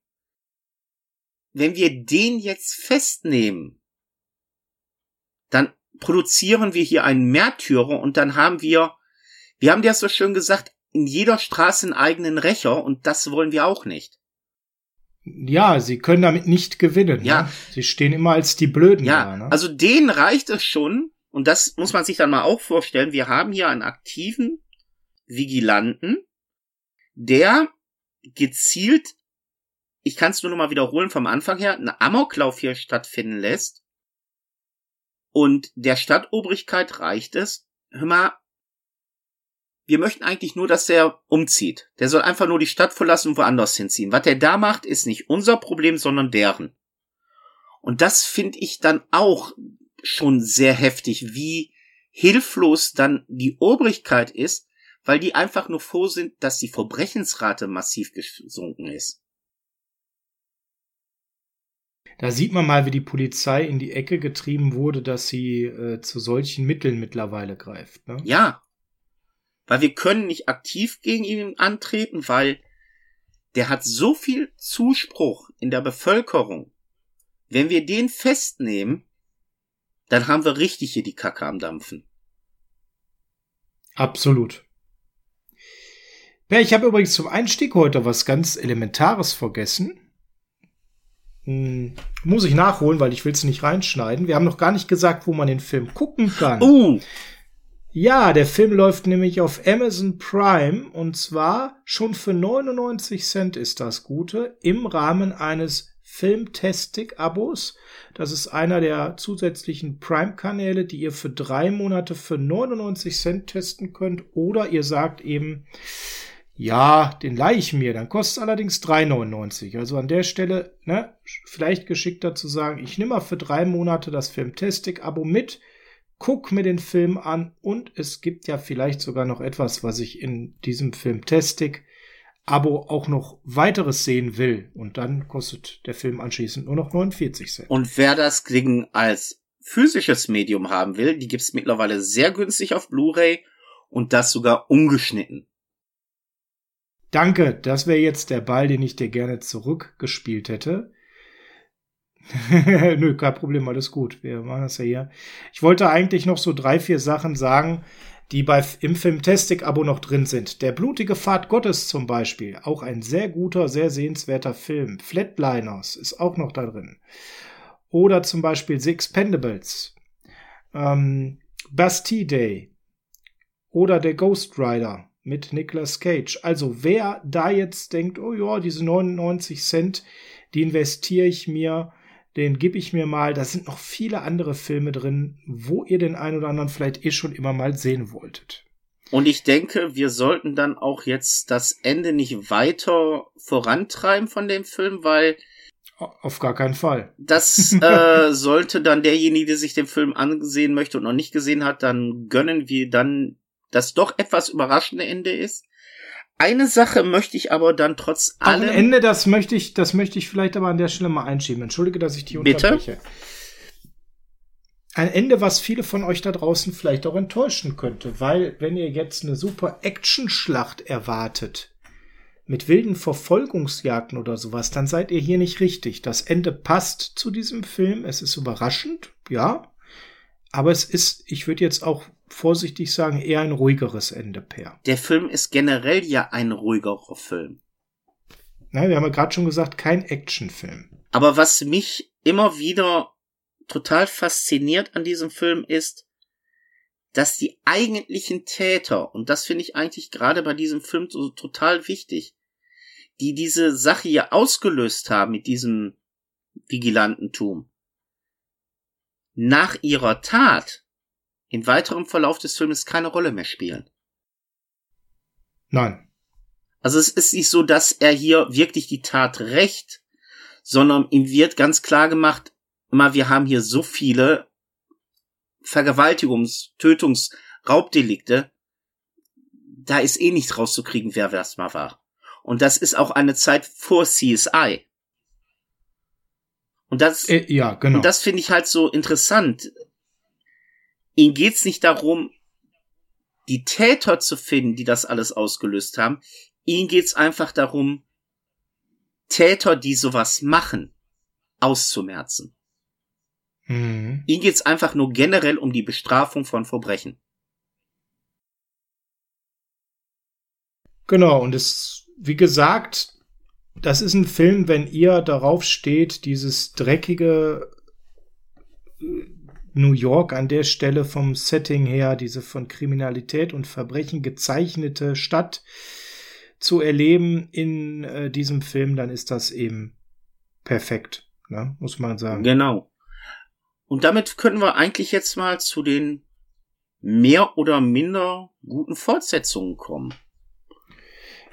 wenn wir den jetzt festnehmen, dann produzieren wir hier einen Märtyrer und dann haben wir, wir haben dir so schön gesagt, in jeder Straße einen eigenen Rächer und das wollen wir auch nicht.
Ja, sie können damit nicht gewinnen.
Ja.
Ne? Sie stehen immer als die Blöden
ja,
da. Ne?
Also denen reicht es schon, und das muss man sich dann mal auch vorstellen, wir haben hier einen aktiven Vigilanten, der gezielt, ich kann es nur noch mal wiederholen vom Anfang her, einen Amoklauf hier stattfinden lässt, und der Stadtobrigkeit reicht es, hör mal, wir möchten eigentlich nur, dass der umzieht. Der soll einfach nur die Stadt verlassen und woanders hinziehen. Was der da macht, ist nicht unser Problem, sondern deren. Und das finde ich dann auch schon sehr heftig, wie hilflos dann die Obrigkeit ist, weil die einfach nur froh sind, dass die Verbrechensrate massiv gesunken ist.
Da sieht man mal, wie die Polizei in die Ecke getrieben wurde, dass sie äh, zu solchen Mitteln mittlerweile greift. Ne?
Ja. Weil wir können nicht aktiv gegen ihn antreten, weil der hat so viel Zuspruch in der Bevölkerung. Wenn wir den festnehmen, dann haben wir richtig hier die Kacke am Dampfen.
Absolut. Ja, ich habe übrigens zum Einstieg heute was ganz Elementares vergessen. Hm, muss ich nachholen, weil ich will es nicht reinschneiden. Wir haben noch gar nicht gesagt, wo man den Film gucken kann.
Uh.
Ja, der Film läuft nämlich auf Amazon Prime und zwar schon für 99 Cent ist das Gute im Rahmen eines Filmtastic-Abos. Das ist einer der zusätzlichen Prime-Kanäle, die ihr für drei Monate für 99 Cent testen könnt. Oder ihr sagt eben, ja, den leih ich mir, dann kostet es allerdings 3,99. Also an der Stelle, ne, vielleicht geschickter zu sagen, ich nehme mal für drei Monate das Filmtastic-Abo mit, guck mir den Film an und es gibt ja vielleicht sogar noch etwas, was ich in diesem Filmtastic-Abo auch noch weiteres sehen will. Und dann kostet der Film anschließend nur noch 49 Cent.
Und wer das Ding als physisches Medium haben will, die gibt's mittlerweile sehr günstig auf Blu-ray und das sogar ungeschnitten.
Danke, das wäre jetzt der Ball, den ich dir gerne zurückgespielt hätte. Nö, kein Problem, alles gut. Wir machen das ja hier. Ich wollte eigentlich noch so drei, vier Sachen sagen, die bei, im Filmtastic-Abo noch drin sind. Der blutige Pfad Gottes zum Beispiel. Auch ein sehr guter, sehr sehenswerter Film. Flatliners ist auch noch da drin. Oder zum Beispiel The Expendables. Ähm, Bastille Day. Oder der Ghost Rider mit Nicolas Cage. Also wer da jetzt denkt, oh ja, diese 99 Cent, die investiere ich mir, den gebe ich mir mal. Da sind noch viele andere Filme drin, wo ihr den einen oder anderen vielleicht eh schon immer mal sehen wolltet.
Und ich denke, wir sollten dann auch jetzt das Ende nicht weiter vorantreiben von dem Film, weil
auf gar keinen Fall.
Das äh, sollte dann derjenige, der sich den Film ansehen möchte und noch nicht gesehen hat, dann gönnen wir dann das doch etwas überraschende Ende ist. Eine Sache möchte ich aber dann trotz allem.
Ein Ende, das möchte ich, das möchte ich vielleicht aber an der Stelle mal einschieben. Entschuldige, dass ich die unterbreche. Bitte? Ein Ende, was viele von euch da draußen vielleicht auch enttäuschen könnte, weil wenn ihr jetzt eine super Action-Schlacht erwartet, mit wilden Verfolgungsjagden oder sowas, dann seid ihr hier nicht richtig. Das Ende passt zu diesem Film. Es ist überraschend, ja. Aber es ist, ich würde jetzt auch vorsichtig sagen, eher ein ruhigeres Ende, Per.
Der Film ist generell ja ein ruhigerer Film.
Na, wir haben ja gerade schon gesagt, kein Actionfilm.
Aber was mich immer wieder total fasziniert an diesem Film ist, dass die eigentlichen Täter, und das finde ich eigentlich gerade bei diesem Film so total wichtig, die diese Sache hier ausgelöst haben mit diesem Vigilantentum, nach ihrer Tat im weiteren Verlauf des Filmes keine Rolle mehr spielen.
Nein.
Also es ist nicht so, dass er hier wirklich die Tat rächt, sondern ihm wird ganz klar gemacht, immer wir haben hier so viele Vergewaltigungs-, Tötungs-, Raubdelikte, da ist eh nichts rauszukriegen, wer das mal war. Und das ist auch eine Zeit vor CSI. Und das,
äh, ja, genau.
Und das finde ich halt so interessant. Ihm geht's nicht darum, die Täter zu finden, die das alles ausgelöst haben. Ihm geht's einfach darum, Täter, die sowas machen, auszumerzen. Mhm. Ihm geht's einfach nur generell um die Bestrafung von Verbrechen.
Genau, und es, wie gesagt, das ist ein Film, wenn ihr darauf steht, dieses dreckige äh, New York an der Stelle vom Setting her, diese von Kriminalität und Verbrechen gezeichnete Stadt zu erleben in äh, diesem Film, dann ist das eben perfekt, ne? muss man sagen.
Genau. Und damit können wir eigentlich jetzt mal zu den mehr oder minder guten Fortsetzungen kommen.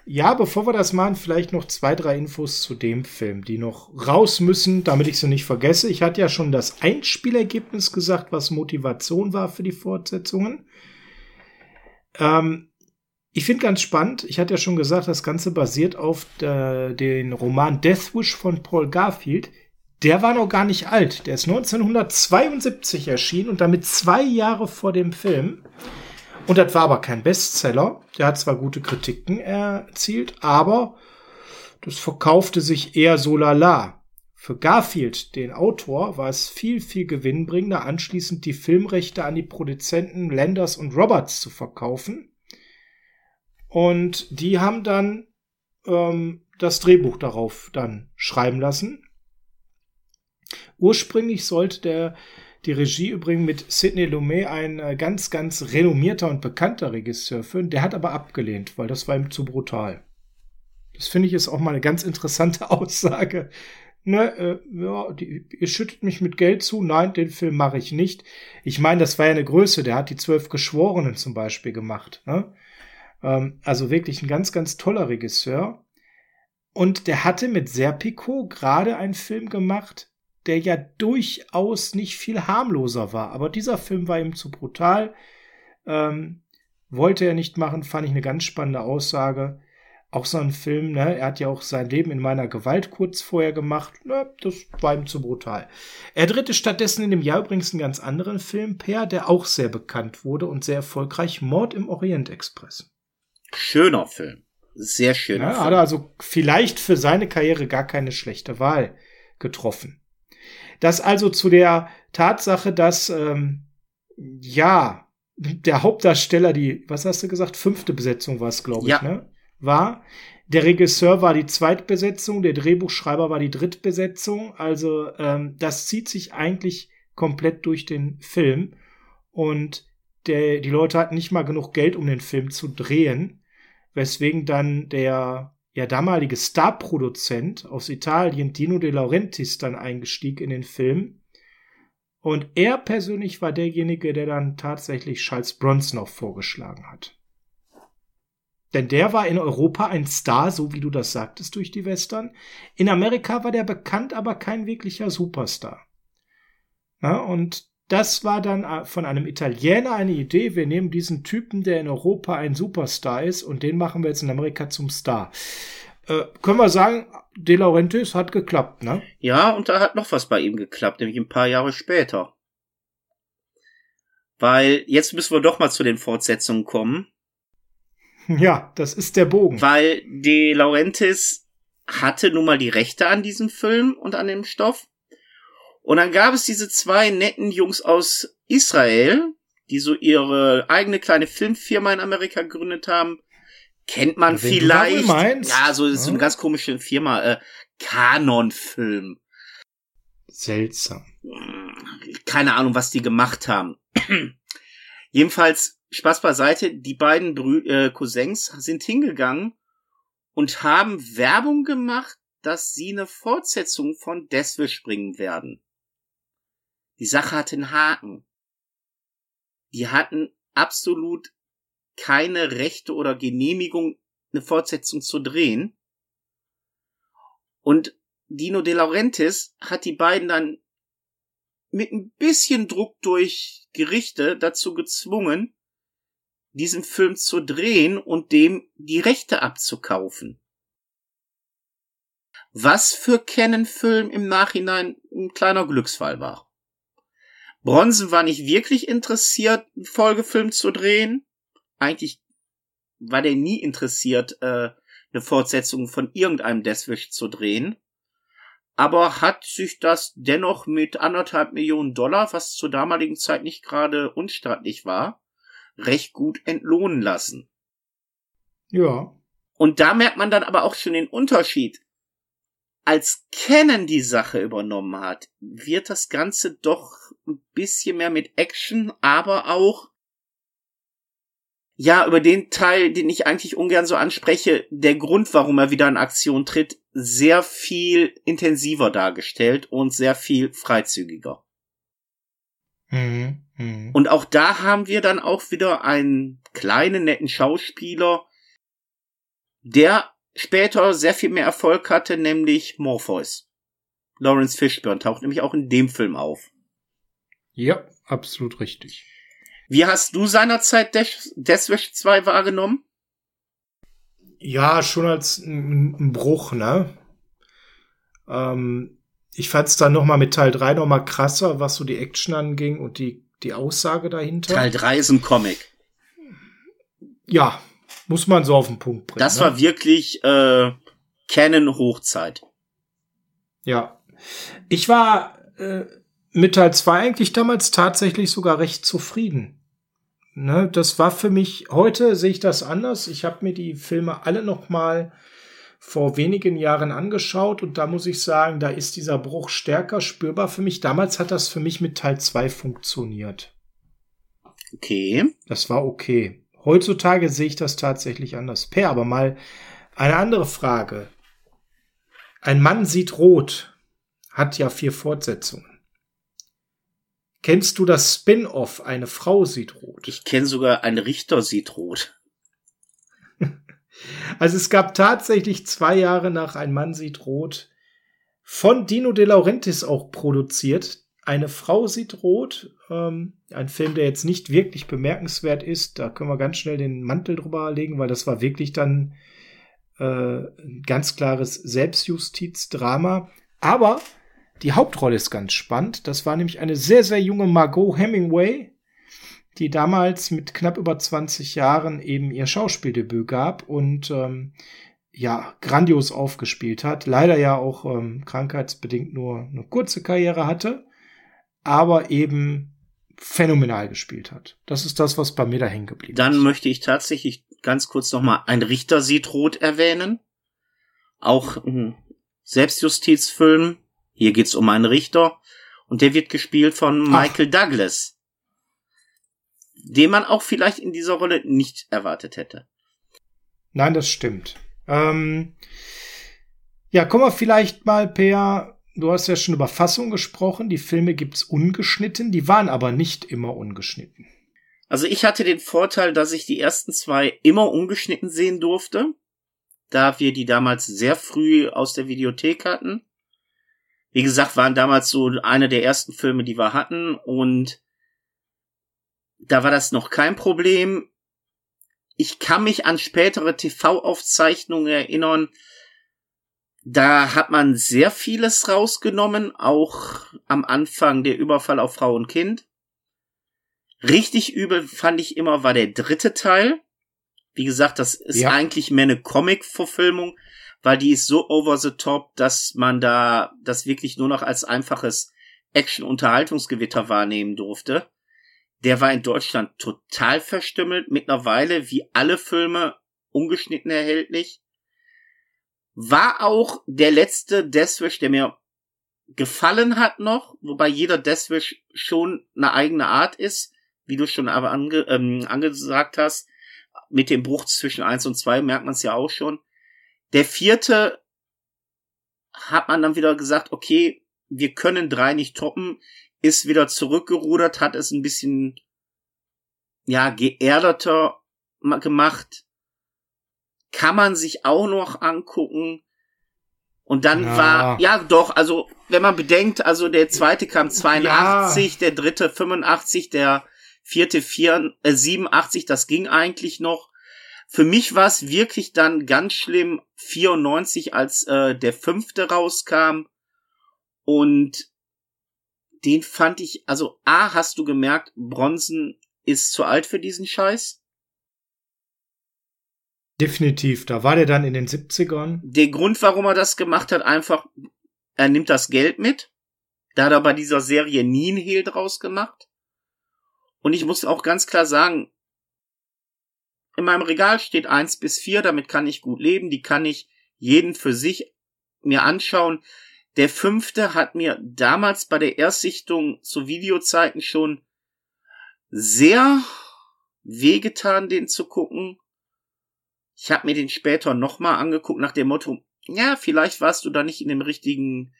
Ja, bevor wir das machen, vielleicht noch zwei, drei Infos zu dem Film, die noch raus müssen, damit ich sie nicht vergesse. Ich hatte ja schon das Einspielergebnis gesagt, was Motivation war für die Fortsetzungen. Ähm, ich finde ganz spannend, ich hatte ja schon gesagt, das Ganze basiert auf der, den Roman Death Wish von Paul Garfield. Der war noch gar nicht alt. Der ist 1972 erschienen und damit zwei Jahre vor dem Film. Und das war aber kein Bestseller. Der hat zwar gute Kritiken erzielt, aber das verkaufte sich eher so lala. Für Garfield, den Autor, war es viel, viel gewinnbringender, anschließend die Filmrechte an die Produzenten Landers und Roberts zu verkaufen. Und die haben dann ähm, das Drehbuch darauf dann schreiben lassen. Ursprünglich sollte der die Regie übrigens mit Sidney Lumet, ein äh, ganz, ganz renommierter und bekannter Regisseur führen. Der hat aber abgelehnt, weil das war ihm zu brutal. Das finde ich ist auch mal eine ganz interessante Aussage. Ne, äh, ja, die, ihr schüttet mich mit Geld zu. Nein, den Film mache ich nicht. Ich meine, das war ja eine Größe. Der hat die zwölf Geschworenen zum Beispiel gemacht. Ne? Ähm, also wirklich ein ganz, ganz toller Regisseur. Und der hatte mit Serpico gerade einen Film gemacht, der ja durchaus nicht viel harmloser war. Aber dieser Film war ihm zu brutal. Ähm, wollte er nicht machen, fand ich eine ganz spannende Aussage. Auch so ein Film, ne? Er hat ja auch sein Leben in meiner Gewalt kurz vorher gemacht. Ne, das war ihm zu brutal. Er drehte stattdessen in dem Jahr übrigens einen ganz anderen Film, Per, der auch sehr bekannt wurde und sehr erfolgreich, Mord im Orient Express.
Schöner Film. Sehr schöner ja,
Film. Hat er also vielleicht für seine Karriere gar keine schlechte Wahl getroffen. Das also zu der Tatsache, dass ähm, ja der Hauptdarsteller die, was hast du gesagt, fünfte Besetzung war es, glaube ich, ja. ne? War. Der Regisseur war die Zweitbesetzung, der Drehbuchschreiber war die Drittbesetzung. Also ähm, das zieht sich eigentlich komplett durch den Film. Und der, die Leute hatten nicht mal genug Geld, um den Film zu drehen, weswegen dann der ja damalige Starproduzent aus Italien, Dino De Laurentiis, dann eingestieg in den Film. Und er persönlich war derjenige, der dann tatsächlich Charles Bronson auch vorgeschlagen hat. Denn der war in Europa ein Star, so wie du das sagtest, durch die Western. In Amerika war der bekannt, aber kein wirklicher Superstar. Na, und das war dann äh, von einem Italiener eine Idee. Wir nehmen diesen Typen, der in Europa ein Superstar ist, und den machen wir jetzt in Amerika zum Star. Äh, können wir sagen, De Laurentiis hat geklappt, ne?
Ja, und da hat noch was bei ihm geklappt, nämlich ein paar Jahre später. Weil jetzt müssen wir doch mal zu den Fortsetzungen kommen.
Ja, das ist der Bogen.
Weil De Laurentiis hatte nun mal die Rechte an diesem Film und an dem Stoff. Und dann gab es diese zwei netten Jungs aus Israel, die so ihre eigene kleine Filmfirma in Amerika gegründet haben. Kennt man
Wenn du
vielleicht. Ja, so ist so eine ganz komische Firma. Äh, Canon Film.
Seltsam.
Keine Ahnung, was die gemacht haben. Jedenfalls, Spaß beiseite, die beiden Brü äh, Cousins sind hingegangen und haben Werbung gemacht, dass sie eine Fortsetzung von Deathwish bringen werden. Die Sache hatte einen Haken. Die hatten absolut keine Rechte oder Genehmigung, eine Fortsetzung zu drehen. Und Dino De Laurentiis hat die beiden dann mit ein bisschen Druck durch Gerichte dazu gezwungen, diesen Film zu drehen und dem die Rechte abzukaufen. Was für Canon Film im Nachhinein ein kleiner Glücksfall war. Bronson war nicht wirklich interessiert, einen Folgefilm zu drehen. Eigentlich war der nie interessiert, äh, eine Fortsetzung von irgendeinem Deathwish zu drehen aber hat sich das dennoch mit anderthalb Millionen Dollar, was zur damaligen Zeit nicht gerade unstattlich war, recht gut entlohnen lassen.
Ja.
Und da merkt man dann aber auch schon den Unterschied. Als Canon die Sache übernommen hat, wird das Ganze doch ein bisschen mehr mit Action, aber auch ja, über den Teil, den ich eigentlich ungern so anspreche, der Grund, warum er wieder in Aktion tritt, sehr viel intensiver dargestellt und sehr viel freizügiger.
Mhm. Mhm.
Und auch da haben wir dann auch wieder einen kleinen, netten Schauspieler, der später sehr viel mehr Erfolg hatte, nämlich Morpheus. Lawrence Fishburne taucht nämlich auch in dem Film auf.
Ja, absolut richtig.
Wie hast du seinerzeit Death Deathwish 2 wahrgenommen?
Ja, schon als ein, ein Bruch, ne? Ähm, ich fand es dann noch mal mit Teil 3 noch mal krasser, was so die Action anging und die, die Aussage dahinter.
Teil 3 ist ein Comic.
Ja, muss man so auf den Punkt bringen.
Das
ne?
war wirklich äh, Canon Hochzeit.
Ja. Ich war äh, mit Teil 2 eigentlich damals tatsächlich sogar recht zufrieden. Ne, das war für mich, heute sehe ich das anders. Ich habe mir die Filme alle noch mal vor wenigen Jahren angeschaut und da muss ich sagen, da ist dieser Bruch stärker spürbar für mich. Damals hat das für mich mit Teil 2 funktioniert.
Okay.
Das war okay. Heutzutage sehe ich das tatsächlich anders. Per, aber mal eine andere Frage. Ein Mann sieht rot hat ja vier Fortsetzungen. Kennst du das Spin-off Eine Frau sieht rot?
Ich kenne sogar ein Richter sieht rot.
Also es gab tatsächlich zwei Jahre nach Ein Mann sieht rot von Dino De Laurentiis auch produziert. Eine Frau sieht rot. Ähm, ein Film, der jetzt nicht wirklich bemerkenswert ist. Da können wir ganz schnell den Mantel drüber legen, weil das war wirklich dann äh, ein ganz klares Selbstjustizdrama. Aber die Hauptrolle ist ganz spannend. Das war nämlich eine sehr, sehr junge Margot Hemingway, die damals mit knapp über 20 Jahren eben ihr Schauspieldebüt gab und ähm, ja, grandios aufgespielt hat. Leider ja auch ähm, krankheitsbedingt nur eine kurze Karriere hatte, aber eben phänomenal gespielt hat. Das ist das, was bei mir da hängen geblieben
Dann
ist.
möchte ich tatsächlich ganz kurz nochmal ein Richter sieht rot erwähnen. Auch ein Selbstjustizfilm. Hier geht's um einen Richter. Und der wird gespielt von
Ach.
Michael Douglas. Den man auch vielleicht in dieser Rolle nicht erwartet hätte.
Nein, das stimmt. Ähm, ja, kommen wir vielleicht mal, Per, du hast ja schon über Fassung gesprochen. Die Filme gibt's ungeschnitten, die waren aber nicht immer ungeschnitten.
Also ich hatte den Vorteil, dass ich die ersten zwei immer ungeschnitten sehen durfte, da wir die damals sehr früh aus der Videothek hatten. Wie gesagt, waren damals so eine der ersten Filme, die wir hatten und da war das noch kein Problem. Ich kann mich an spätere TV-Aufzeichnungen erinnern. Da hat man sehr vieles rausgenommen, auch am Anfang der Überfall auf Frau und Kind. Richtig übel fand ich immer war der dritte Teil. Wie gesagt, das ist ja. eigentlich mehr eine Comic-Verfilmung, weil die ist so over the top, dass man da das wirklich nur noch als einfaches Action-Unterhaltungsgewitter wahrnehmen durfte. Der war in Deutschland total verstümmelt, mittlerweile wie alle Filme ungeschnitten erhältlich. War auch der letzte Deathwish, der mir gefallen hat noch, wobei jeder Deathwish schon eine eigene Art ist, wie du schon aber ange, ähm, angesagt hast. Mit dem Bruch zwischen eins und zwei merkt man es ja auch schon. Der vierte hat man dann wieder gesagt, okay, wir können drei nicht toppen, ist wieder zurückgerudert, hat es ein bisschen, ja, geerdeter gemacht. Kann man sich auch noch angucken. Und dann ja. war, ja doch, also wenn man bedenkt, also der zweite kam 82, ja. der dritte 85, der vierte vier, äh, 87, das ging eigentlich noch. Für mich war es wirklich dann ganz schlimm 94, als äh, der fünfte rauskam. Und den fand ich, also A, hast du gemerkt, Bronson ist zu alt für diesen Scheiß.
Definitiv, da war der dann in den 70ern.
Der Grund, warum er das gemacht hat, einfach, er nimmt das Geld mit. Da hat er bei dieser Serie nie einen Hehl draus gemacht. Und ich muss auch ganz klar sagen, in meinem Regal steht eins bis vier, damit kann ich gut leben, die kann ich jeden für sich mir anschauen. Der fünfte hat mir damals bei der Erstsichtung zu Videozeiten schon sehr wehgetan, den zu gucken. Ich habe mir den später nochmal angeguckt nach dem Motto, ja, vielleicht warst du da nicht in dem richtigen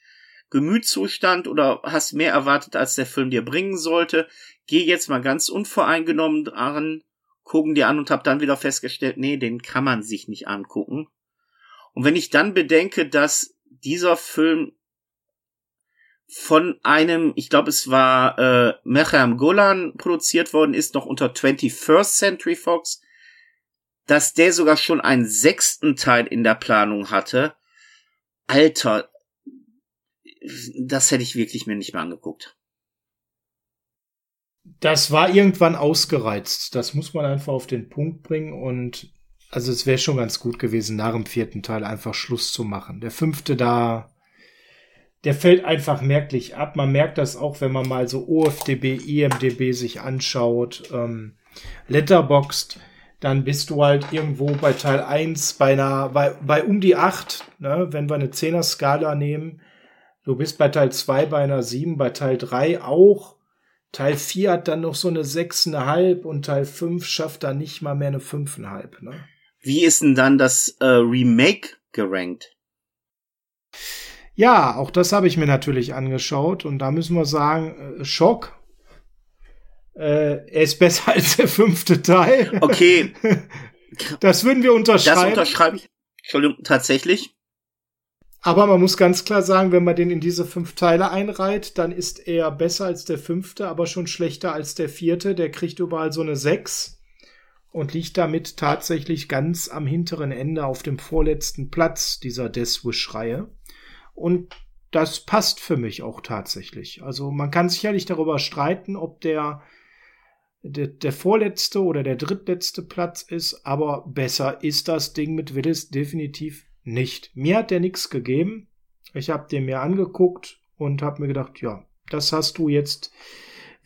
Gemütszustand oder hast mehr erwartet, als der Film dir bringen sollte. Geh jetzt mal ganz unvoreingenommen dran, gucken dir an und hab dann wieder festgestellt, nee, den kann man sich nicht angucken. Und wenn ich dann bedenke, dass dieser Film von einem, ich glaube, es war äh, Mecham Golan produziert worden ist, noch unter 21st Century Fox, dass der sogar schon einen sechsten Teil in der Planung hatte. Alter, das hätte ich wirklich mir nicht mehr angeguckt.
Das war irgendwann ausgereizt. Das muss man einfach auf den Punkt bringen und also es wäre schon ganz gut gewesen, nach dem vierten Teil einfach Schluss zu machen. Der fünfte da, der fällt einfach merklich ab. Man merkt das auch, wenn man mal so OFDB, IMDB sich anschaut, ähm, Letterboxd, dann bist du halt irgendwo bei Teil 1 bei einer, bei, bei um die 8, ne, wenn wir eine 10er Skala nehmen. Du bist bei Teil 2 bei einer 7, bei Teil 3 auch. Teil 4 hat dann noch so eine 6,5 und Teil 5 schafft dann nicht mal mehr eine 5,5, ne?
Wie ist denn dann das äh, Remake gerankt?
Ja, auch das habe ich mir natürlich angeschaut und da müssen wir sagen, äh, Schock. Äh, er ist besser als der fünfte Teil.
Okay.
das würden wir unterschreiben. Das
unterschreibe ich. Entschuldigung, tatsächlich.
Aber man muss ganz klar sagen, wenn man den in diese fünf Teile einreiht, dann ist er besser als der fünfte, aber schon schlechter als der vierte. Der kriegt überall so eine sechs und liegt damit tatsächlich ganz am hinteren Ende auf dem vorletzten Platz dieser Death Wish-Reihe. Und das passt für mich auch tatsächlich. Also man kann sicherlich darüber streiten, ob der, der, der vorletzte oder der drittletzte Platz ist, aber besser ist das Ding mit Willis definitiv nicht. Mir hat der nichts gegeben. Ich habe den mir angeguckt und habe mir gedacht, ja, das hast du jetzt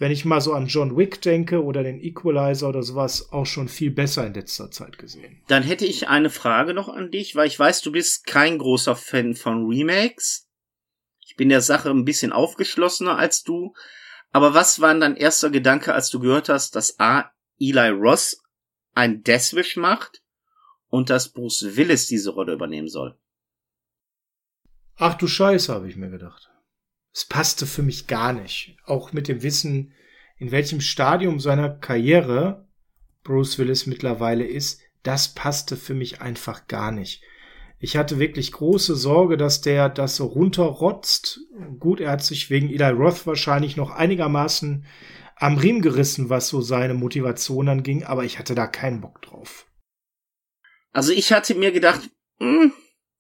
wenn ich mal so an John Wick denke oder den Equalizer oder sowas, auch schon viel besser in letzter Zeit gesehen.
Dann hätte ich eine Frage noch an dich, weil ich weiß, du bist kein großer Fan von Remakes. Ich bin der Sache ein bisschen aufgeschlossener als du. Aber was war dein erster Gedanke, als du gehört hast, dass A. Eli Ross ein Deathwish macht und dass Bruce Willis diese Rolle übernehmen soll?
Ach du Scheiße, habe ich mir gedacht. Es passte für mich gar nicht. Auch mit dem Wissen, in welchem Stadium seiner Karriere Bruce Willis mittlerweile ist, das passte für mich einfach gar nicht. Ich hatte wirklich große Sorge, dass der das so runterrotzt. Gut, er hat sich wegen Eli Roth wahrscheinlich noch einigermaßen am Riemen gerissen, was so seine Motivation anging, aber ich hatte da keinen Bock drauf.
Also ich hatte mir gedacht, hm,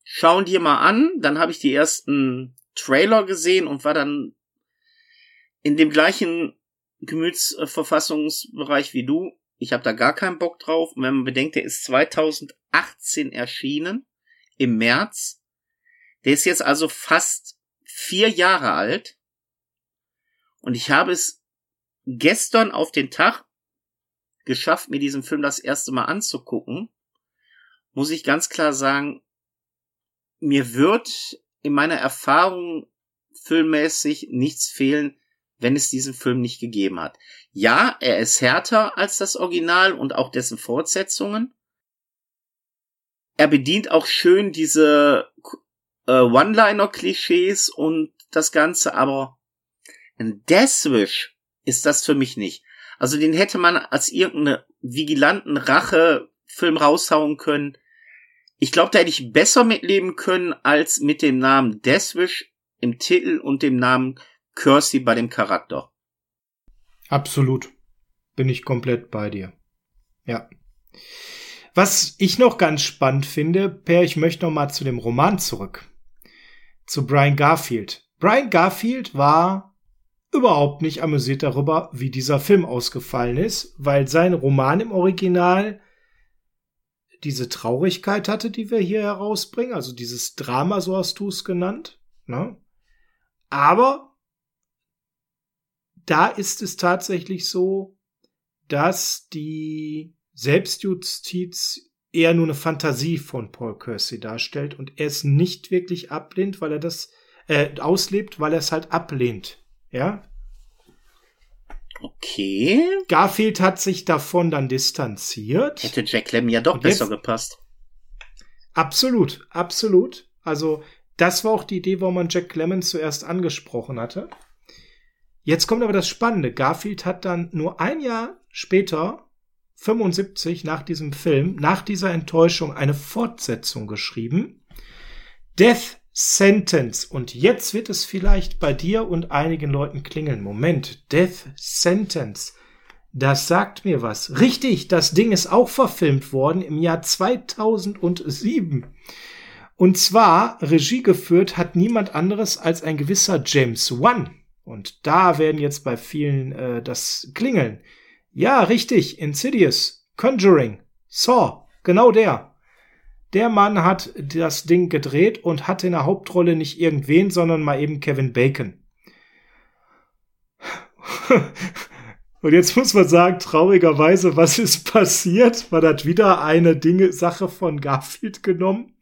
schauen dir mal an, dann habe ich die ersten Trailer gesehen und war dann in dem gleichen Gemütsverfassungsbereich wie du. Ich habe da gar keinen Bock drauf. Und wenn man bedenkt, der ist 2018 erschienen, im März. Der ist jetzt also fast vier Jahre alt. Und ich habe es gestern auf den Tag geschafft, mir diesen Film das erste Mal anzugucken. Muss ich ganz klar sagen, mir wird in meiner Erfahrung filmmäßig nichts fehlen, wenn es diesen Film nicht gegeben hat. Ja, er ist härter als das Original und auch dessen Fortsetzungen. Er bedient auch schön diese äh, One-Liner-Klischees und das Ganze, aber ein Deathwish ist das für mich nicht. Also den hätte man als irgendeine vigilanten Rache-Film raushauen können. Ich glaube, da hätte ich besser mitleben können als mit dem Namen Deathwish im Titel und dem Namen Cursey bei dem Charakter.
Absolut. Bin ich komplett bei dir. Ja. Was ich noch ganz spannend finde, Per, ich möchte noch mal zu dem Roman zurück. Zu Brian Garfield. Brian Garfield war überhaupt nicht amüsiert darüber, wie dieser Film ausgefallen ist, weil sein Roman im Original diese Traurigkeit hatte, die wir hier herausbringen, also dieses Drama, so hast du es genannt. Ne? Aber da ist es tatsächlich so, dass die Selbstjustiz eher nur eine Fantasie von Paul Kersey darstellt und er es nicht wirklich ablehnt, weil er das äh, auslebt, weil er es halt ablehnt. Ja?
Okay.
Garfield hat sich davon dann distanziert.
Hätte Jack Lemmon ja doch und besser gepasst.
Absolut, absolut. Also das war auch die Idee, warum man Jack Lemmon zuerst angesprochen hatte. Jetzt kommt aber das Spannende. Garfield hat dann nur ein Jahr später, 75 nach diesem Film, nach dieser Enttäuschung eine Fortsetzung geschrieben. Death Sentence. Und jetzt wird es vielleicht bei dir und einigen Leuten klingeln. Moment. Death Sentence. Das sagt mir was. Richtig, das Ding ist auch verfilmt worden im Jahr 2007. Und zwar Regie geführt hat niemand anderes als ein gewisser James Wan. Und da werden jetzt bei vielen äh, das klingeln. Ja, richtig, Insidious, Conjuring, Saw, genau der. Der Mann hat das Ding gedreht und hatte in der Hauptrolle nicht irgendwen, sondern mal eben Kevin Bacon. und jetzt muss man sagen, traurigerweise, was ist passiert? Man hat wieder eine Dinge, Sache von Garfield genommen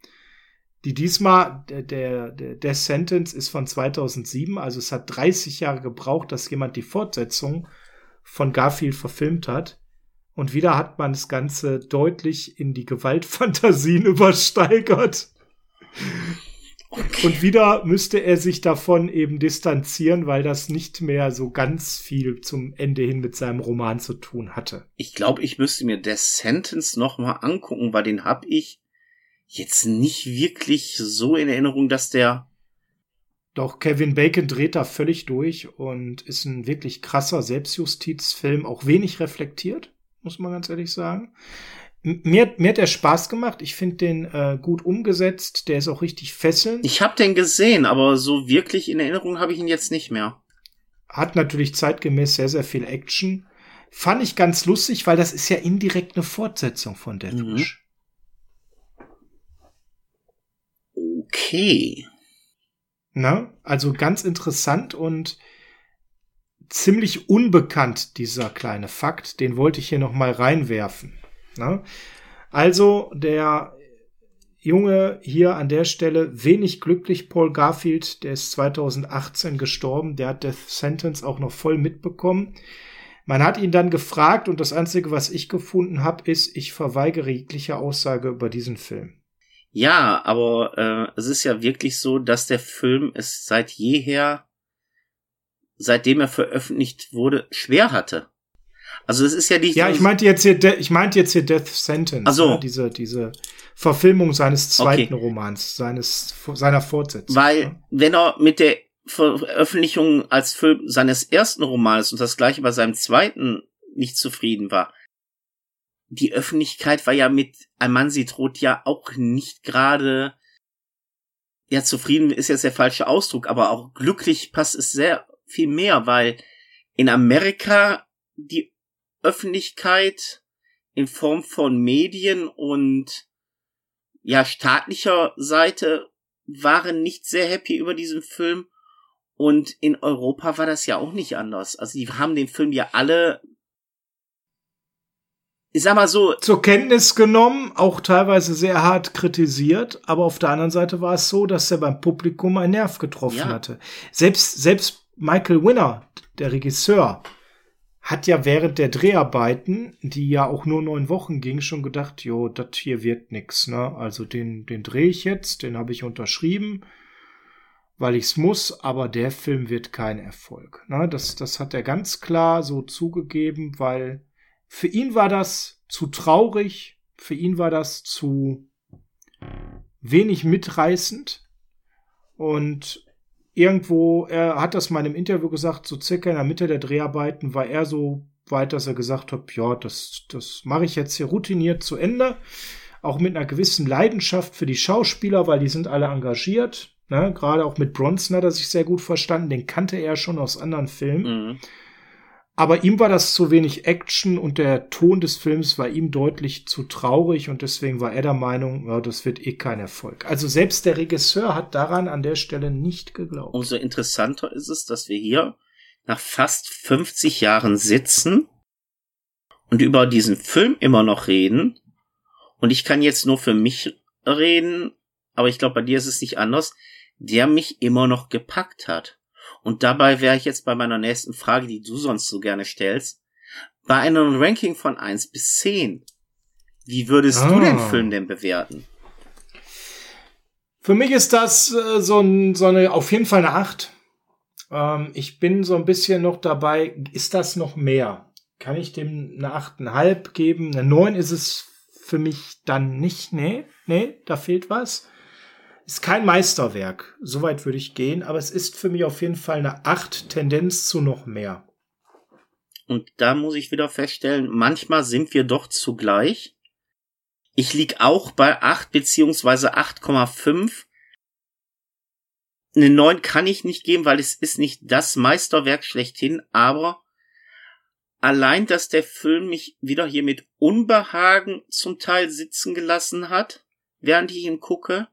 die diesmal, der, der, der Sentence ist von 2007, also es hat 30 Jahre gebraucht, dass jemand die Fortsetzung von Garfield verfilmt hat. Und wieder hat man das Ganze deutlich in die Gewaltfantasien übersteigert. Okay. Und wieder müsste er sich davon eben distanzieren, weil das nicht mehr so ganz viel zum Ende hin mit seinem Roman zu tun hatte.
Ich glaube, ich müsste mir The Sentence noch mal angucken, weil den hab ich jetzt nicht wirklich so in Erinnerung, dass der.
Doch, Kevin Bacon dreht da völlig durch und ist ein wirklich krasser Selbstjustizfilm, auch wenig reflektiert, muss man ganz ehrlich sagen. Mir, mir hat der Spaß gemacht. Ich finde den äh, gut umgesetzt. Der ist auch richtig fesselnd.
Ich habe den gesehen, aber so wirklich in Erinnerung habe ich ihn jetzt nicht mehr.
Hat natürlich zeitgemäß sehr, sehr viel Action. Fand ich ganz lustig, weil das ist ja indirekt eine Fortsetzung von Deathwish. Mhm.
Okay.
Na, also ganz interessant und ziemlich unbekannt, dieser kleine Fakt. Den wollte ich hier noch mal reinwerfen. Na? Also, der Junge hier an der Stelle wenig glücklich, Paul Garfield, der ist 2018 gestorben, der hat Death Sentence auch noch voll mitbekommen. Man hat ihn dann gefragt und das Einzige, was ich gefunden habe, ist, ich verweigere jegliche Aussage über diesen Film.
Ja, aber äh, es ist ja wirklich so, dass der Film es seit jeher, seitdem er veröffentlicht wurde, schwer hatte. Also es ist ja nicht.
Ja, ich meinte jetzt hier, ich meinte jetzt hier Death Sentence.
Also
ne? diese diese Verfilmung seines zweiten okay. Romans, seines seiner Fortsetzung.
Weil ne? wenn er mit der Veröffentlichung als Film seines ersten Romans und das gleiche bei seinem zweiten nicht zufrieden war, die Öffentlichkeit war ja mit sieht rot ja auch nicht gerade, ja, zufrieden ist jetzt der falsche Ausdruck, aber auch glücklich passt es sehr viel mehr, weil in Amerika die Öffentlichkeit in Form von Medien und ja staatlicher Seite waren nicht sehr happy über diesen Film und in Europa war das ja auch nicht anders. Also die haben den Film ja alle ich sag mal so.
Zur Kenntnis genommen, auch teilweise sehr hart kritisiert, aber auf der anderen Seite war es so, dass er beim Publikum einen Nerv getroffen ja. hatte. Selbst, selbst Michael Winner, der Regisseur, hat ja während der Dreharbeiten, die ja auch nur neun Wochen gingen, schon gedacht, jo, das hier wird nix, ne? Also den, den drehe ich jetzt, den habe ich unterschrieben, weil ich's muss, aber der Film wird kein Erfolg. Ne? Das, das hat er ganz klar so zugegeben, weil für ihn war das zu traurig, für ihn war das zu wenig mitreißend und irgendwo, er hat das mal im Interview gesagt, so circa in der Mitte der Dreharbeiten war er so weit, dass er gesagt hat, ja, das, das mache ich jetzt hier routiniert zu Ende. Auch mit einer gewissen Leidenschaft für die Schauspieler, weil die sind alle engagiert. Ne? Gerade auch mit Bronson hat er sich sehr gut verstanden. Den kannte er schon aus anderen Filmen. Mhm. Aber ihm war das zu wenig Action und der Ton des Films war ihm deutlich zu traurig und deswegen war er der Meinung, ja, das wird eh kein Erfolg. Also selbst der Regisseur hat daran an der Stelle nicht geglaubt.
Umso interessanter ist es, dass wir hier nach fast 50 Jahren sitzen und über diesen Film immer noch reden. Und ich kann jetzt nur für mich reden, aber ich glaube, bei dir ist es nicht anders, der mich immer noch gepackt hat. Und dabei wäre ich jetzt bei meiner nächsten Frage, die du sonst so gerne stellst. Bei einem Ranking von eins bis zehn, wie würdest ah. du den ah. Film denn bewerten?
Für mich ist das äh, so, ein, so eine, auf jeden Fall eine acht. Ähm, ich bin so ein bisschen noch dabei, ist das noch mehr? Kann ich dem eine achteinhalb geben? Eine neun ist es für mich dann nicht. Nee, nee, da fehlt was. Ist kein Meisterwerk, soweit würde ich gehen, aber es ist für mich auf jeden Fall eine 8 Tendenz zu noch mehr.
Und da muss ich wieder feststellen, manchmal sind wir doch zugleich. Ich lieg auch bei 8 beziehungsweise 8,5. Eine 9 kann ich nicht geben, weil es ist nicht das Meisterwerk schlechthin, aber allein, dass der Film mich wieder hier mit Unbehagen zum Teil sitzen gelassen hat, während ich ihn gucke,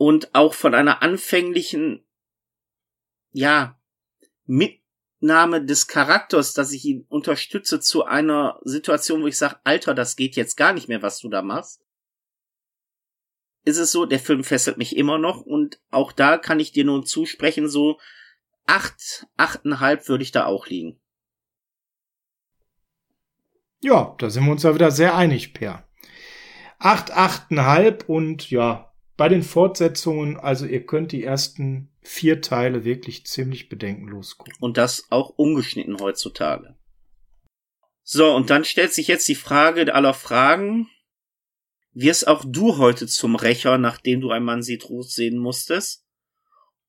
und auch von einer anfänglichen, ja, Mitnahme des Charakters, dass ich ihn unterstütze zu einer Situation, wo ich sage, Alter, das geht jetzt gar nicht mehr, was du da machst. Ist es so, der Film fesselt mich immer noch und auch da kann ich dir nun zusprechen, so acht, achteinhalb würde ich da auch liegen.
Ja, da sind wir uns ja wieder sehr einig, Per. Acht, achteinhalb und ja, bei den Fortsetzungen, also ihr könnt die ersten vier Teile wirklich ziemlich bedenkenlos gucken.
Und das auch ungeschnitten heutzutage. So, und dann stellt sich jetzt die Frage aller Fragen. Wirst auch du heute zum Rächer, nachdem du ein Mann sieht Ruth sehen musstest?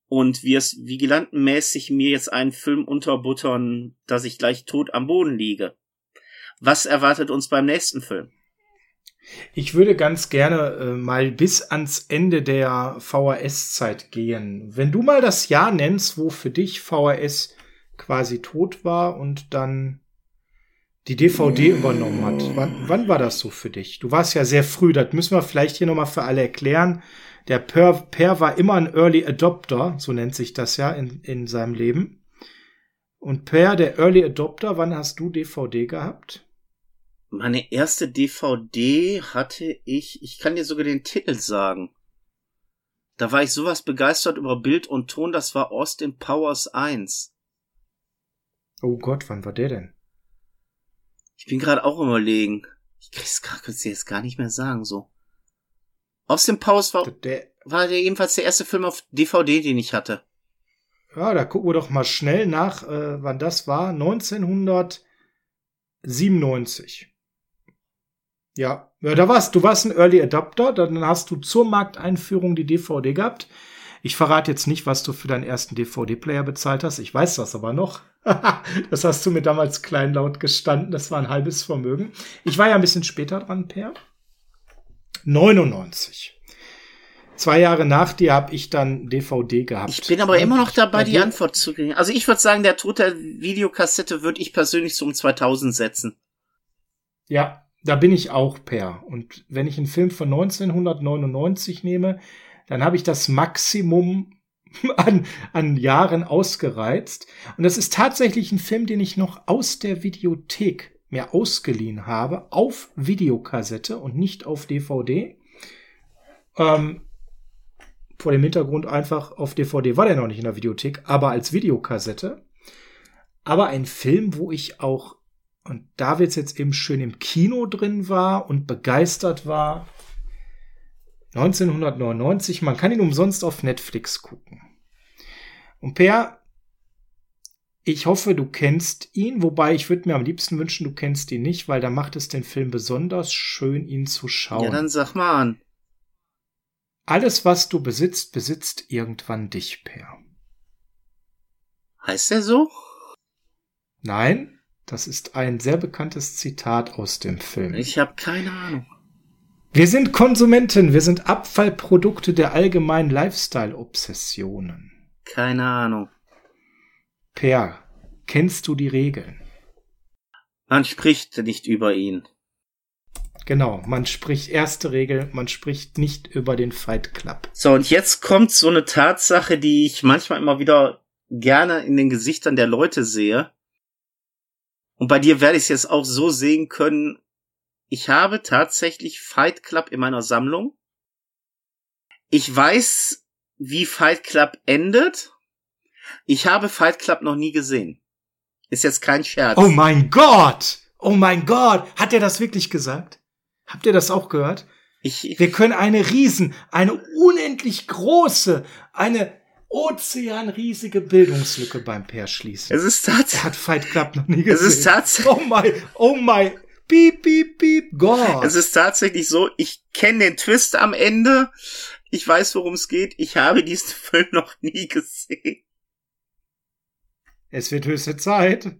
Und wirst vigilantenmäßig mir jetzt einen Film unterbuttern, dass ich gleich tot am Boden liege? Was erwartet uns beim nächsten Film?
Ich würde ganz gerne äh, mal bis ans Ende der VHS-Zeit gehen. Wenn du mal das Jahr nennst, wo für dich VHS quasi tot war und dann die DVD übernommen hat. Wann, wann war das so für dich? Du warst ja sehr früh, das müssen wir vielleicht hier nochmal für alle erklären. Der Per, per war immer ein Early Adopter, so nennt sich das ja in, in seinem Leben. Und Per, der Early Adopter, wann hast du DVD gehabt?
Meine erste DVD hatte ich, ich kann dir sogar den Titel sagen. Da war ich sowas begeistert über Bild und Ton, das war Austin Powers 1.
Oh Gott, wann war der denn?
Ich bin gerade auch überlegen. Ich krieg's gerade jetzt gar nicht mehr sagen, so. Austin Powers war, der, war der jedenfalls der erste Film auf DVD, den ich hatte.
Ja, da gucken wir doch mal schnell nach, äh, wann das war. 1997. Ja, ja da warst du warst ein Early Adapter, dann hast du zur Markteinführung die DVD gehabt. Ich verrate jetzt nicht, was du für deinen ersten DVD-Player bezahlt hast. Ich weiß das aber noch. das hast du mir damals kleinlaut gestanden. Das war ein halbes Vermögen. Ich war ja ein bisschen später dran, Per. 99. Zwei Jahre nach dir habe ich dann DVD gehabt.
Ich bin aber immer noch dabei, die Antwort zu kriegen. Also ich würde sagen, der Tod der Videokassette würde ich persönlich so um 2000 setzen.
Ja, da bin ich auch per. Und wenn ich einen Film von 1999 nehme, dann habe ich das Maximum an, an Jahren ausgereizt. Und das ist tatsächlich ein Film, den ich noch aus der Videothek mir ausgeliehen habe, auf Videokassette und nicht auf DVD. Ähm, vor dem Hintergrund einfach auf DVD war der noch nicht in der Videothek, aber als Videokassette. Aber ein Film, wo ich auch, und da wird's jetzt eben schön im Kino drin war und begeistert war. 1999, man kann ihn umsonst auf Netflix gucken. Und Per, ich hoffe, du kennst ihn, wobei ich würde mir am liebsten wünschen, du kennst ihn nicht, weil da macht es den Film besonders schön, ihn zu schauen. Ja,
dann sag mal an.
Alles, was du besitzt, besitzt irgendwann dich, Per.
Heißt er so?
Nein, das ist ein sehr bekanntes Zitat aus dem Film.
Ich habe keine Ahnung.
Wir sind Konsumenten, wir sind Abfallprodukte der allgemeinen Lifestyle-Obsessionen.
Keine Ahnung.
Per, kennst du die Regeln?
Man spricht nicht über ihn.
Genau, man spricht erste Regel, man spricht nicht über den Fight Club.
So, und jetzt kommt so eine Tatsache, die ich manchmal immer wieder gerne in den Gesichtern der Leute sehe. Und bei dir werde ich es jetzt auch so sehen können. Ich habe tatsächlich Fight Club in meiner Sammlung. Ich weiß, wie Fight Club endet. Ich habe Fight Club noch nie gesehen. Ist jetzt kein Scherz.
Oh mein Gott! Oh mein Gott! Hat er das wirklich gesagt? Habt ihr das auch gehört? Ich, Wir können eine riesen, eine unendlich große, eine ozeanriesige Bildungslücke beim Pair schließen.
Es ist tatsächlich.
Er hat Fight Club noch nie gesehen.
Es ist tatsächlich.
Oh my, oh my, beep, beep, beep, Gott.
Es ist tatsächlich so, ich kenne den Twist am Ende. Ich weiß, worum es geht. Ich habe diesen Film noch nie gesehen.
Es wird höchste Zeit.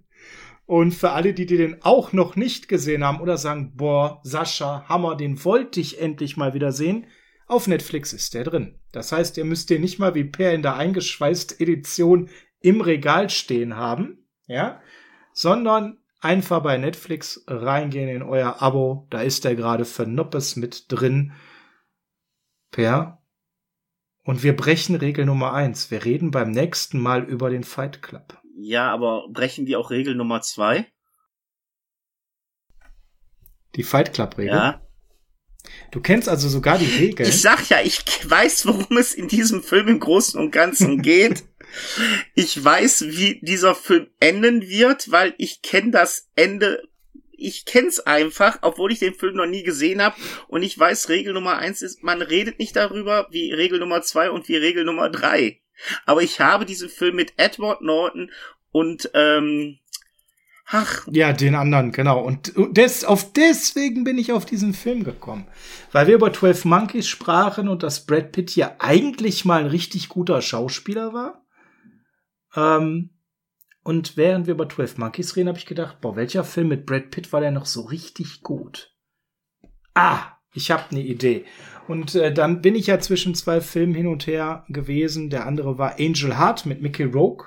Und für alle, die, die den auch noch nicht gesehen haben oder sagen, boah, Sascha, Hammer, den wollte ich endlich mal wieder sehen, auf Netflix ist der drin. Das heißt, ihr müsst den nicht mal wie Per in der eingeschweißt Edition im Regal stehen haben, ja, sondern einfach bei Netflix reingehen in euer Abo. Da ist der gerade für Noppes mit drin. Per. Und wir brechen Regel Nummer eins. Wir reden beim nächsten Mal über den Fight Club.
Ja, aber brechen die auch Regel Nummer zwei?
Die Fight Club Regel? Ja. Du kennst also sogar die Regeln.
Ich sag ja, ich weiß, worum es in diesem Film im Großen und Ganzen geht. ich weiß, wie dieser Film enden wird, weil ich kenne das Ende. Ich kenn's einfach, obwohl ich den Film noch nie gesehen habe. Und ich weiß, Regel Nummer eins ist, man redet nicht darüber, wie Regel Nummer zwei und wie Regel Nummer drei. Aber ich habe diesen Film mit Edward Norton und ähm,
Ach. Ja, den anderen, genau. Und des, auf deswegen bin ich auf diesen Film gekommen. Weil wir über 12 Monkeys sprachen und dass Brad Pitt ja eigentlich mal ein richtig guter Schauspieler war. Ähm, und während wir über 12 Monkeys reden, habe ich gedacht, boah, welcher Film mit Brad Pitt war der noch so richtig gut? Ah, ich habe eine Idee. Und äh, dann bin ich ja zwischen zwei Filmen hin und her gewesen. Der andere war Angel Heart mit Mickey Rogue.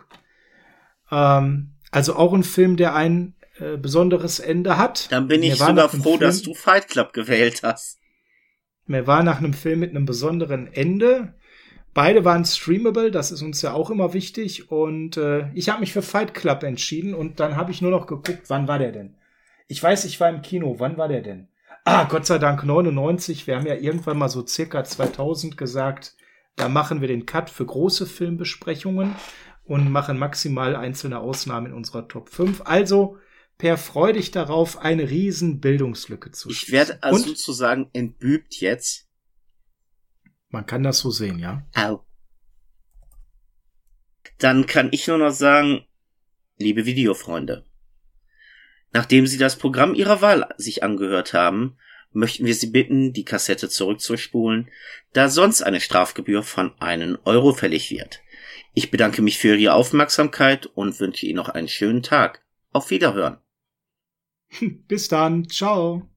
Ähm, also auch ein Film, der ein äh, besonderes Ende hat.
Dann bin ich sogar froh, Film, dass du Fight Club gewählt hast.
Mir war nach einem Film mit einem besonderen Ende. Beide waren streamable, das ist uns ja auch immer wichtig. Und äh, ich habe mich für Fight Club entschieden und dann habe ich nur noch geguckt, wann war der denn? Ich weiß, ich war im Kino, wann war der denn? Ah, Gott sei Dank 99. Wir haben ja irgendwann mal so circa 2000 gesagt, da machen wir den Cut für große Filmbesprechungen und machen maximal einzelne Ausnahmen in unserer Top 5. Also per freudig darauf, eine riesen Bildungslücke zu
Ich werde also und sozusagen entbübt jetzt.
Man kann das so sehen, ja.
Au. Dann kann ich nur noch sagen, liebe Videofreunde, nachdem Sie das Programm Ihrer Wahl sich angehört haben, möchten wir Sie bitten, die Kassette zurückzuspulen, da sonst eine Strafgebühr von einen Euro fällig wird. Ich bedanke mich für Ihre Aufmerksamkeit und wünsche Ihnen noch einen schönen Tag. Auf Wiederhören.
Bis dann. Ciao.